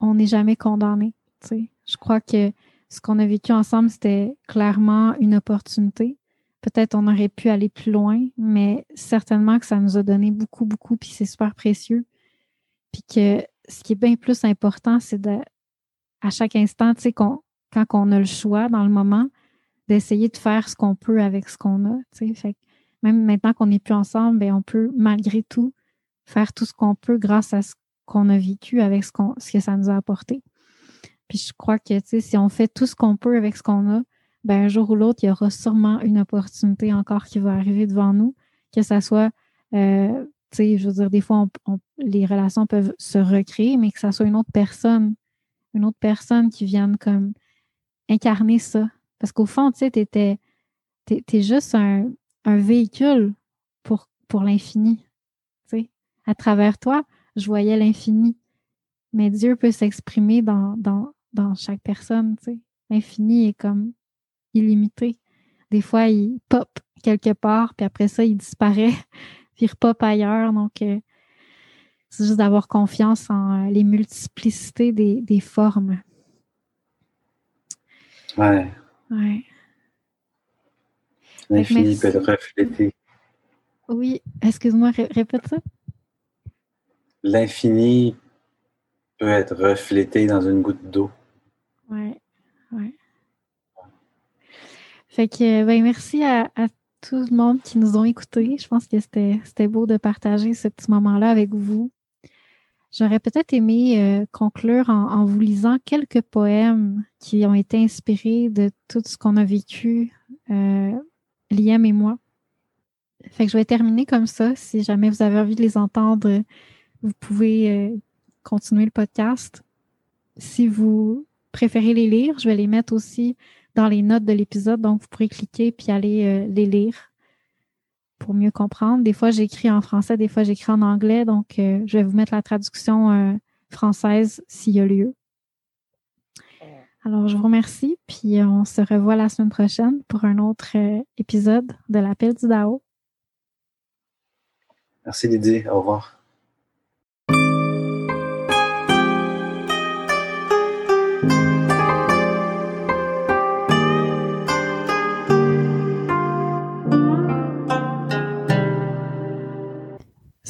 on n'est jamais condamné. Tu sais, je crois que ce qu'on a vécu ensemble c'était clairement une opportunité. Peut-être on aurait pu aller plus loin, mais certainement que ça nous a donné beaucoup, beaucoup, puis c'est super précieux. Puis que ce qui est bien plus important, c'est de, à chaque instant, tu sais, quand on a le choix dans le moment, d'essayer de faire ce qu'on peut avec ce qu'on a. Tu sais. Fait même maintenant qu'on n'est plus ensemble, bien, on peut malgré tout faire tout ce qu'on peut grâce à ce qu'on a vécu avec ce, qu'on, ce que ça nous a apporté. Puis je crois que tu sais, si on fait tout ce qu'on peut avec ce qu'on a, ben un jour ou l'autre, il y aura sûrement une opportunité encore qui va arriver devant nous, que ça soit euh, je veux dire, des fois, les relations peuvent se recréer, mais que ça soit une autre personne, une autre personne qui vienne comme incarner ça. Parce qu'au fond, tu sais, tu es, juste un, véhicule pour, pour l'infini. À travers toi, je voyais l'infini. Mais Dieu peut s'exprimer dans, dans, dans chaque personne. L'infini est comme illimité. Des fois, il pop quelque part, puis après ça, il disparaît puis pop ailleurs. Donc, euh, c'est juste d'avoir confiance en euh, les multiplicités des, formes.
Ouais.
Ouais.
L'infini peut être reflété.
Oui, excuse-moi, répète ça.
L'infini peut être reflété dans une goutte d'eau.
Oui, oui. Fait que, ben, merci à, à tout le monde qui nous ont écoutés. Je pense que c'était beau de partager ce petit moment-là avec vous. J'aurais peut-être aimé euh, conclure en, vous lisant quelques poèmes qui ont été inspirés de tout ce qu'on a vécu, euh, Liam et moi. Fait que je vais terminer comme ça. Si jamais vous avez envie de les entendre, vous pouvez euh, continuer le podcast. Si vous préférez les lire, je vais les mettre aussi dans les notes de l'épisode. Donc, vous pourrez cliquer puis aller euh, les lire pour mieux comprendre. Des fois, j'écris en français, des fois, j'écris en anglais. Donc, euh, je vais vous mettre la traduction française s'il y a lieu. Alors, je vous remercie, puis on se revoit la semaine prochaine pour un autre épisode de l'appel du DAO.
Merci Lydie, au revoir.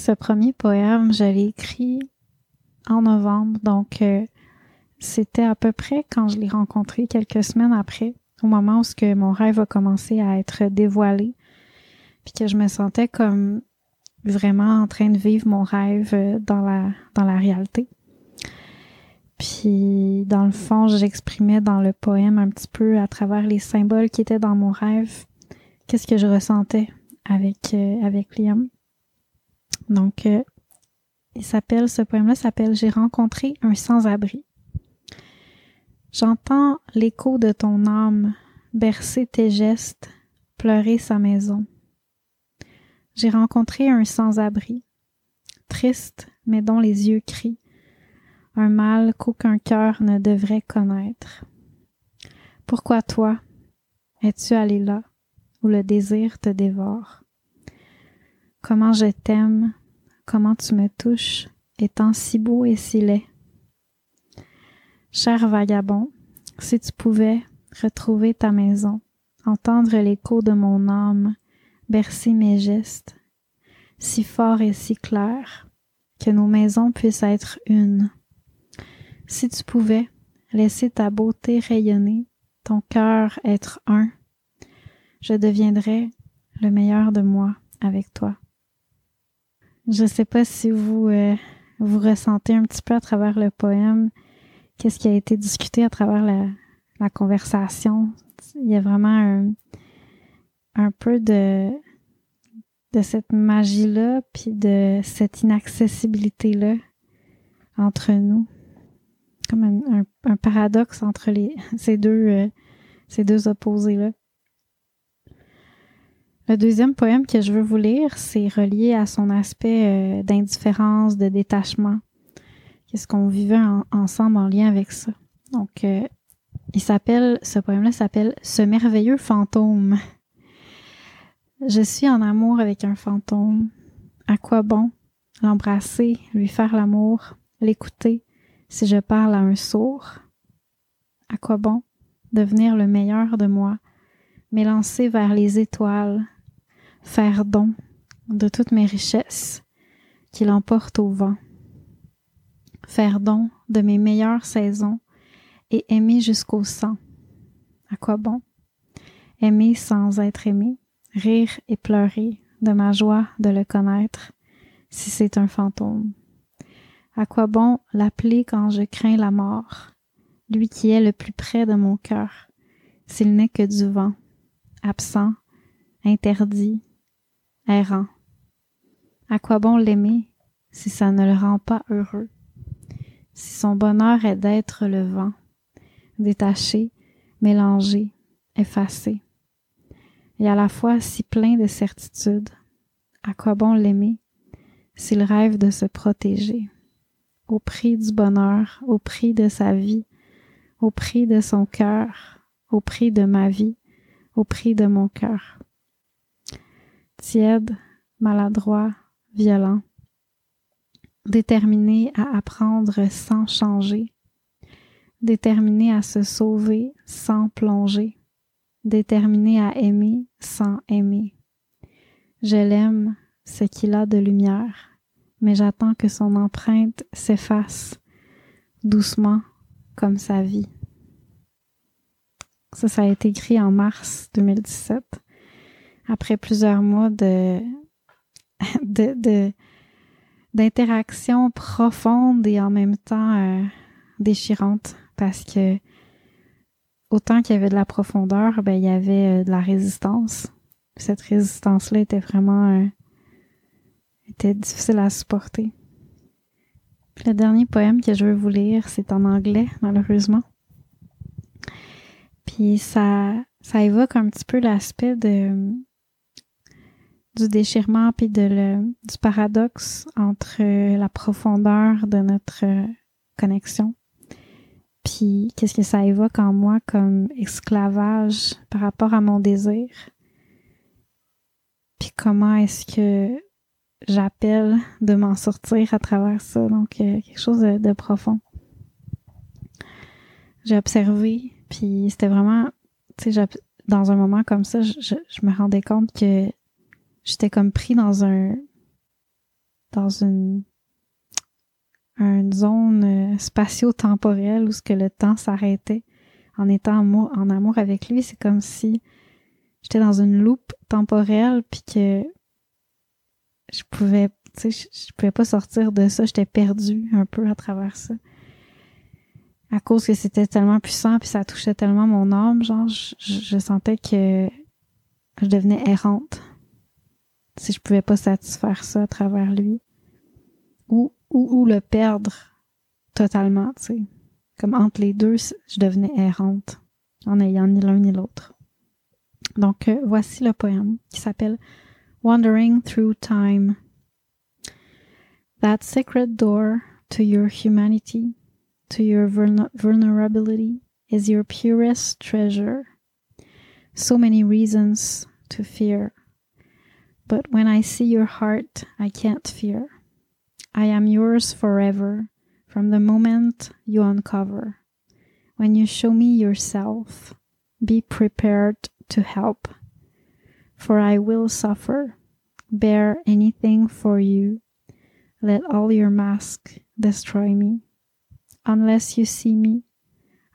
Ce premier poème, je l'ai écrit en novembre, donc euh, c'était à peu près quand je l'ai rencontré quelques semaines après, au moment où ce que mon rêve a commencé à être dévoilé, puis que je me sentais comme vraiment en train de vivre mon rêve euh, dans la, dans la réalité. Puis, dans le fond, j'exprimais dans le poème un petit peu à travers les symboles qui étaient dans mon rêve, qu'est-ce que je ressentais avec, euh, avec Liam. Donc, euh, il s'appelle, ce poème-là s'appelle J'ai rencontré un sans-abri. J'entends l'écho de ton âme bercer tes gestes, pleurer sa maison j'ai rencontré un sans-abri, triste, mais dont les yeux crient, un mal qu'aucun cœur ne devrait connaître. Pourquoi toi es-tu allé là où le désir te dévore? Comment je t'aime, comment tu me touches, étant si beau et si laid. Cher vagabond, si tu pouvais retrouver ta maison, entendre l'écho de mon âme, bercer mes gestes, si fort et si clair, que nos maisons puissent être une. Si tu pouvais laisser ta beauté rayonner, ton cœur être un, je deviendrais le meilleur de moi avec toi. Je ne sais pas si vous euh, vous ressentez un petit peu à travers le poème, qu'est-ce qui a été discuté à travers la, la conversation. Il y a vraiment un, un peu de, de cette magie-là, puis de cette inaccessibilité-là entre nous. Comme un, un, paradoxe entre les, ces deux, euh, ces deux opposés-là. Le deuxième poème que je veux vous lire, c'est relié à son aspect euh, d'indifférence, de détachement. Qu'est-ce qu'on vivait ensemble en lien avec ça? Donc, euh, il s'appelle, ce poème-là s'appelle Ce merveilleux fantôme. Je suis en amour avec un fantôme. À quoi bon l'embrasser, lui faire l'amour, l'écouter si je parle à un sourd? À quoi bon devenir le meilleur de moi, m'élancer vers les étoiles, faire don de toutes mes richesses qu'il emporte au vent, faire don de mes meilleures saisons et aimer jusqu'au sang. À quoi bon? Aimer sans être aimé, rire et pleurer de ma joie de le connaître, si c'est un fantôme. À quoi bon l'appeler quand je crains la mort, lui qui est le plus près de mon cœur, s'il n'est que du vent, absent, interdit, errant. À quoi bon l'aimer si ça ne le rend pas heureux, si son bonheur est d'être le vent, détaché, mélangé, effacé et à la fois si plein de certitude. À quoi bon l'aimer s'il rêve de se protéger? Au prix du bonheur, au prix de sa vie, au prix de son cœur, au prix de ma vie, au prix de mon cœur. Tiède, maladroit, violent, déterminé à apprendre sans changer, déterminé à se sauver sans plonger, déterminé à aimer sans aimer. Je l'aime, ce qu'il a de lumière, mais j'attends que son empreinte s'efface doucement comme sa vie. Ça, ça a été écrit en mars 2017, après plusieurs mois de, de, d'interaction profonde et en même temps euh, déchirante parce que autant qu'il y avait de la profondeur, ben, il y avait euh, de la résistance. cette résistance-là était vraiment euh, était difficile à supporter. le dernier poème que je veux vous lire, c'est en anglais, malheureusement. Puis ça, ça évoque un petit peu l'aspect de du déchirement puis de le, du paradoxe entre la profondeur de notre connexion. Puis qu'est-ce que ça évoque en moi comme esclavage par rapport à mon désir? Puis comment est-ce que j'appelle de m'en sortir à travers ça? Donc quelque chose de profond. J'ai observé puis c'était vraiment tu sais dans un moment comme ça, je, je, me rendais compte que j'étais comme pris dans un dans une une zone euh, spatio-temporelle où ce que le temps s'arrêtait en étant en amour, avec lui. C'est comme si j'étais dans une loupe temporelle puis que je pouvais, tu sais, je, pouvais pas sortir de ça. J'étais perdue un peu à travers ça. À cause que c'était tellement puissant puis ça touchait tellement mon âme, genre, je sentais que je devenais errante si je pouvais pas satisfaire ça à travers lui ou, ou, le perdre totalement, tu sais. Comme entre les deux, je devenais errante en ayant ni l'un ni l'autre. Donc, euh, voici le poème qui s'appelle Wandering Through Time. That secret door to your humanity, to your vulnerability, is your purest treasure. So many reasons to fear. But when I see your heart, I can't fear. I am yours forever from the moment you uncover. When you show me yourself, be prepared to help, for I will suffer. Bear anything for you. Let all your mask destroy me. Unless you see me,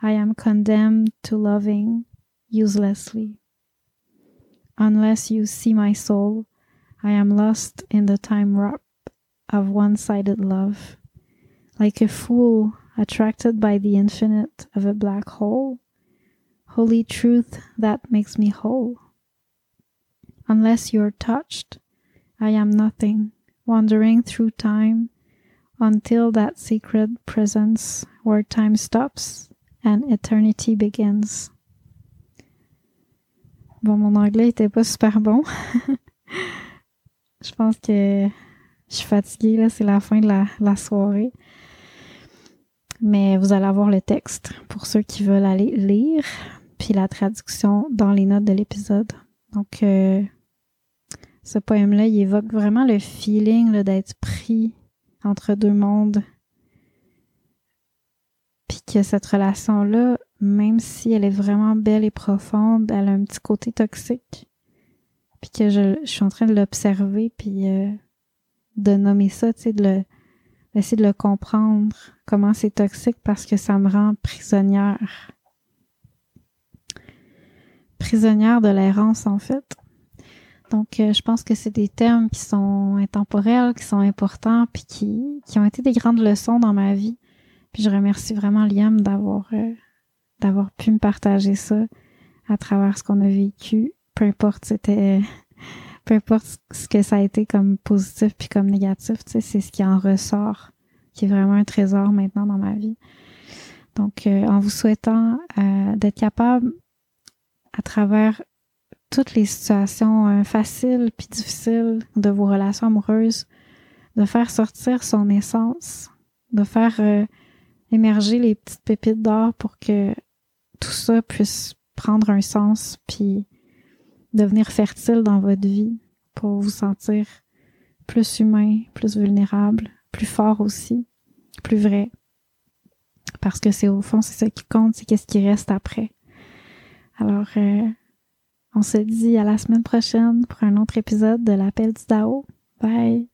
I am condemned to loving uselessly. Unless you see my soul, I am lost in the time warp of one sided love, like a fool attracted by the infinite of a black hole. Holy truth that makes me whole. Unless you're touched, I am nothing, wandering through time until that secret presence where time stops and eternity begins. Bon, mon anglais était pas super bon. Je pense que je suis fatiguée, là, c'est la fin de la, soirée. Mais vous allez avoir le texte pour ceux qui veulent aller lire, puis la traduction dans les notes de l'épisode. Donc, euh, ce poème-là, il évoque vraiment le feeling d'être pris entre deux mondes. Puis que cette relation-là, même si elle est vraiment belle et profonde, elle a un petit côté toxique. Puis que je, suis en train de l'observer, puis euh, de nommer ça, tu sais, de le, d'essayer de le comprendre, comment c'est toxique parce que ça me rend prisonnière. Prisonnière de l'errance, en fait. Donc, euh, je pense que c'est des thèmes qui sont intemporels, qui sont importants, puis qui, qui ont été des grandes leçons dans ma vie. Puis je remercie vraiment Liam d'avoir euh, d'avoir pu me partager ça à travers ce qu'on a vécu. Peu importe, c'était peu importe ce que ça a été comme positif puis comme négatif, tu sais, c'est ce qui en ressort, qui est vraiment un trésor maintenant dans ma vie. Donc, euh, en vous souhaitant euh, d'être capable, à travers toutes les situations euh, faciles puis difficiles de vos relations amoureuses, de faire sortir son essence, de faire émerger les petites pépites d'or pour que tout ça puisse prendre un sens puis devenir fertile dans votre vie pour vous sentir plus humain, plus vulnérable, plus fort aussi, plus vrai. Parce que c'est au fond, c'est ça qui compte, c'est qu'est-ce qui reste après. Alors, euh, on se dit à la semaine prochaine pour un autre épisode de l'appel du Dao. Bye!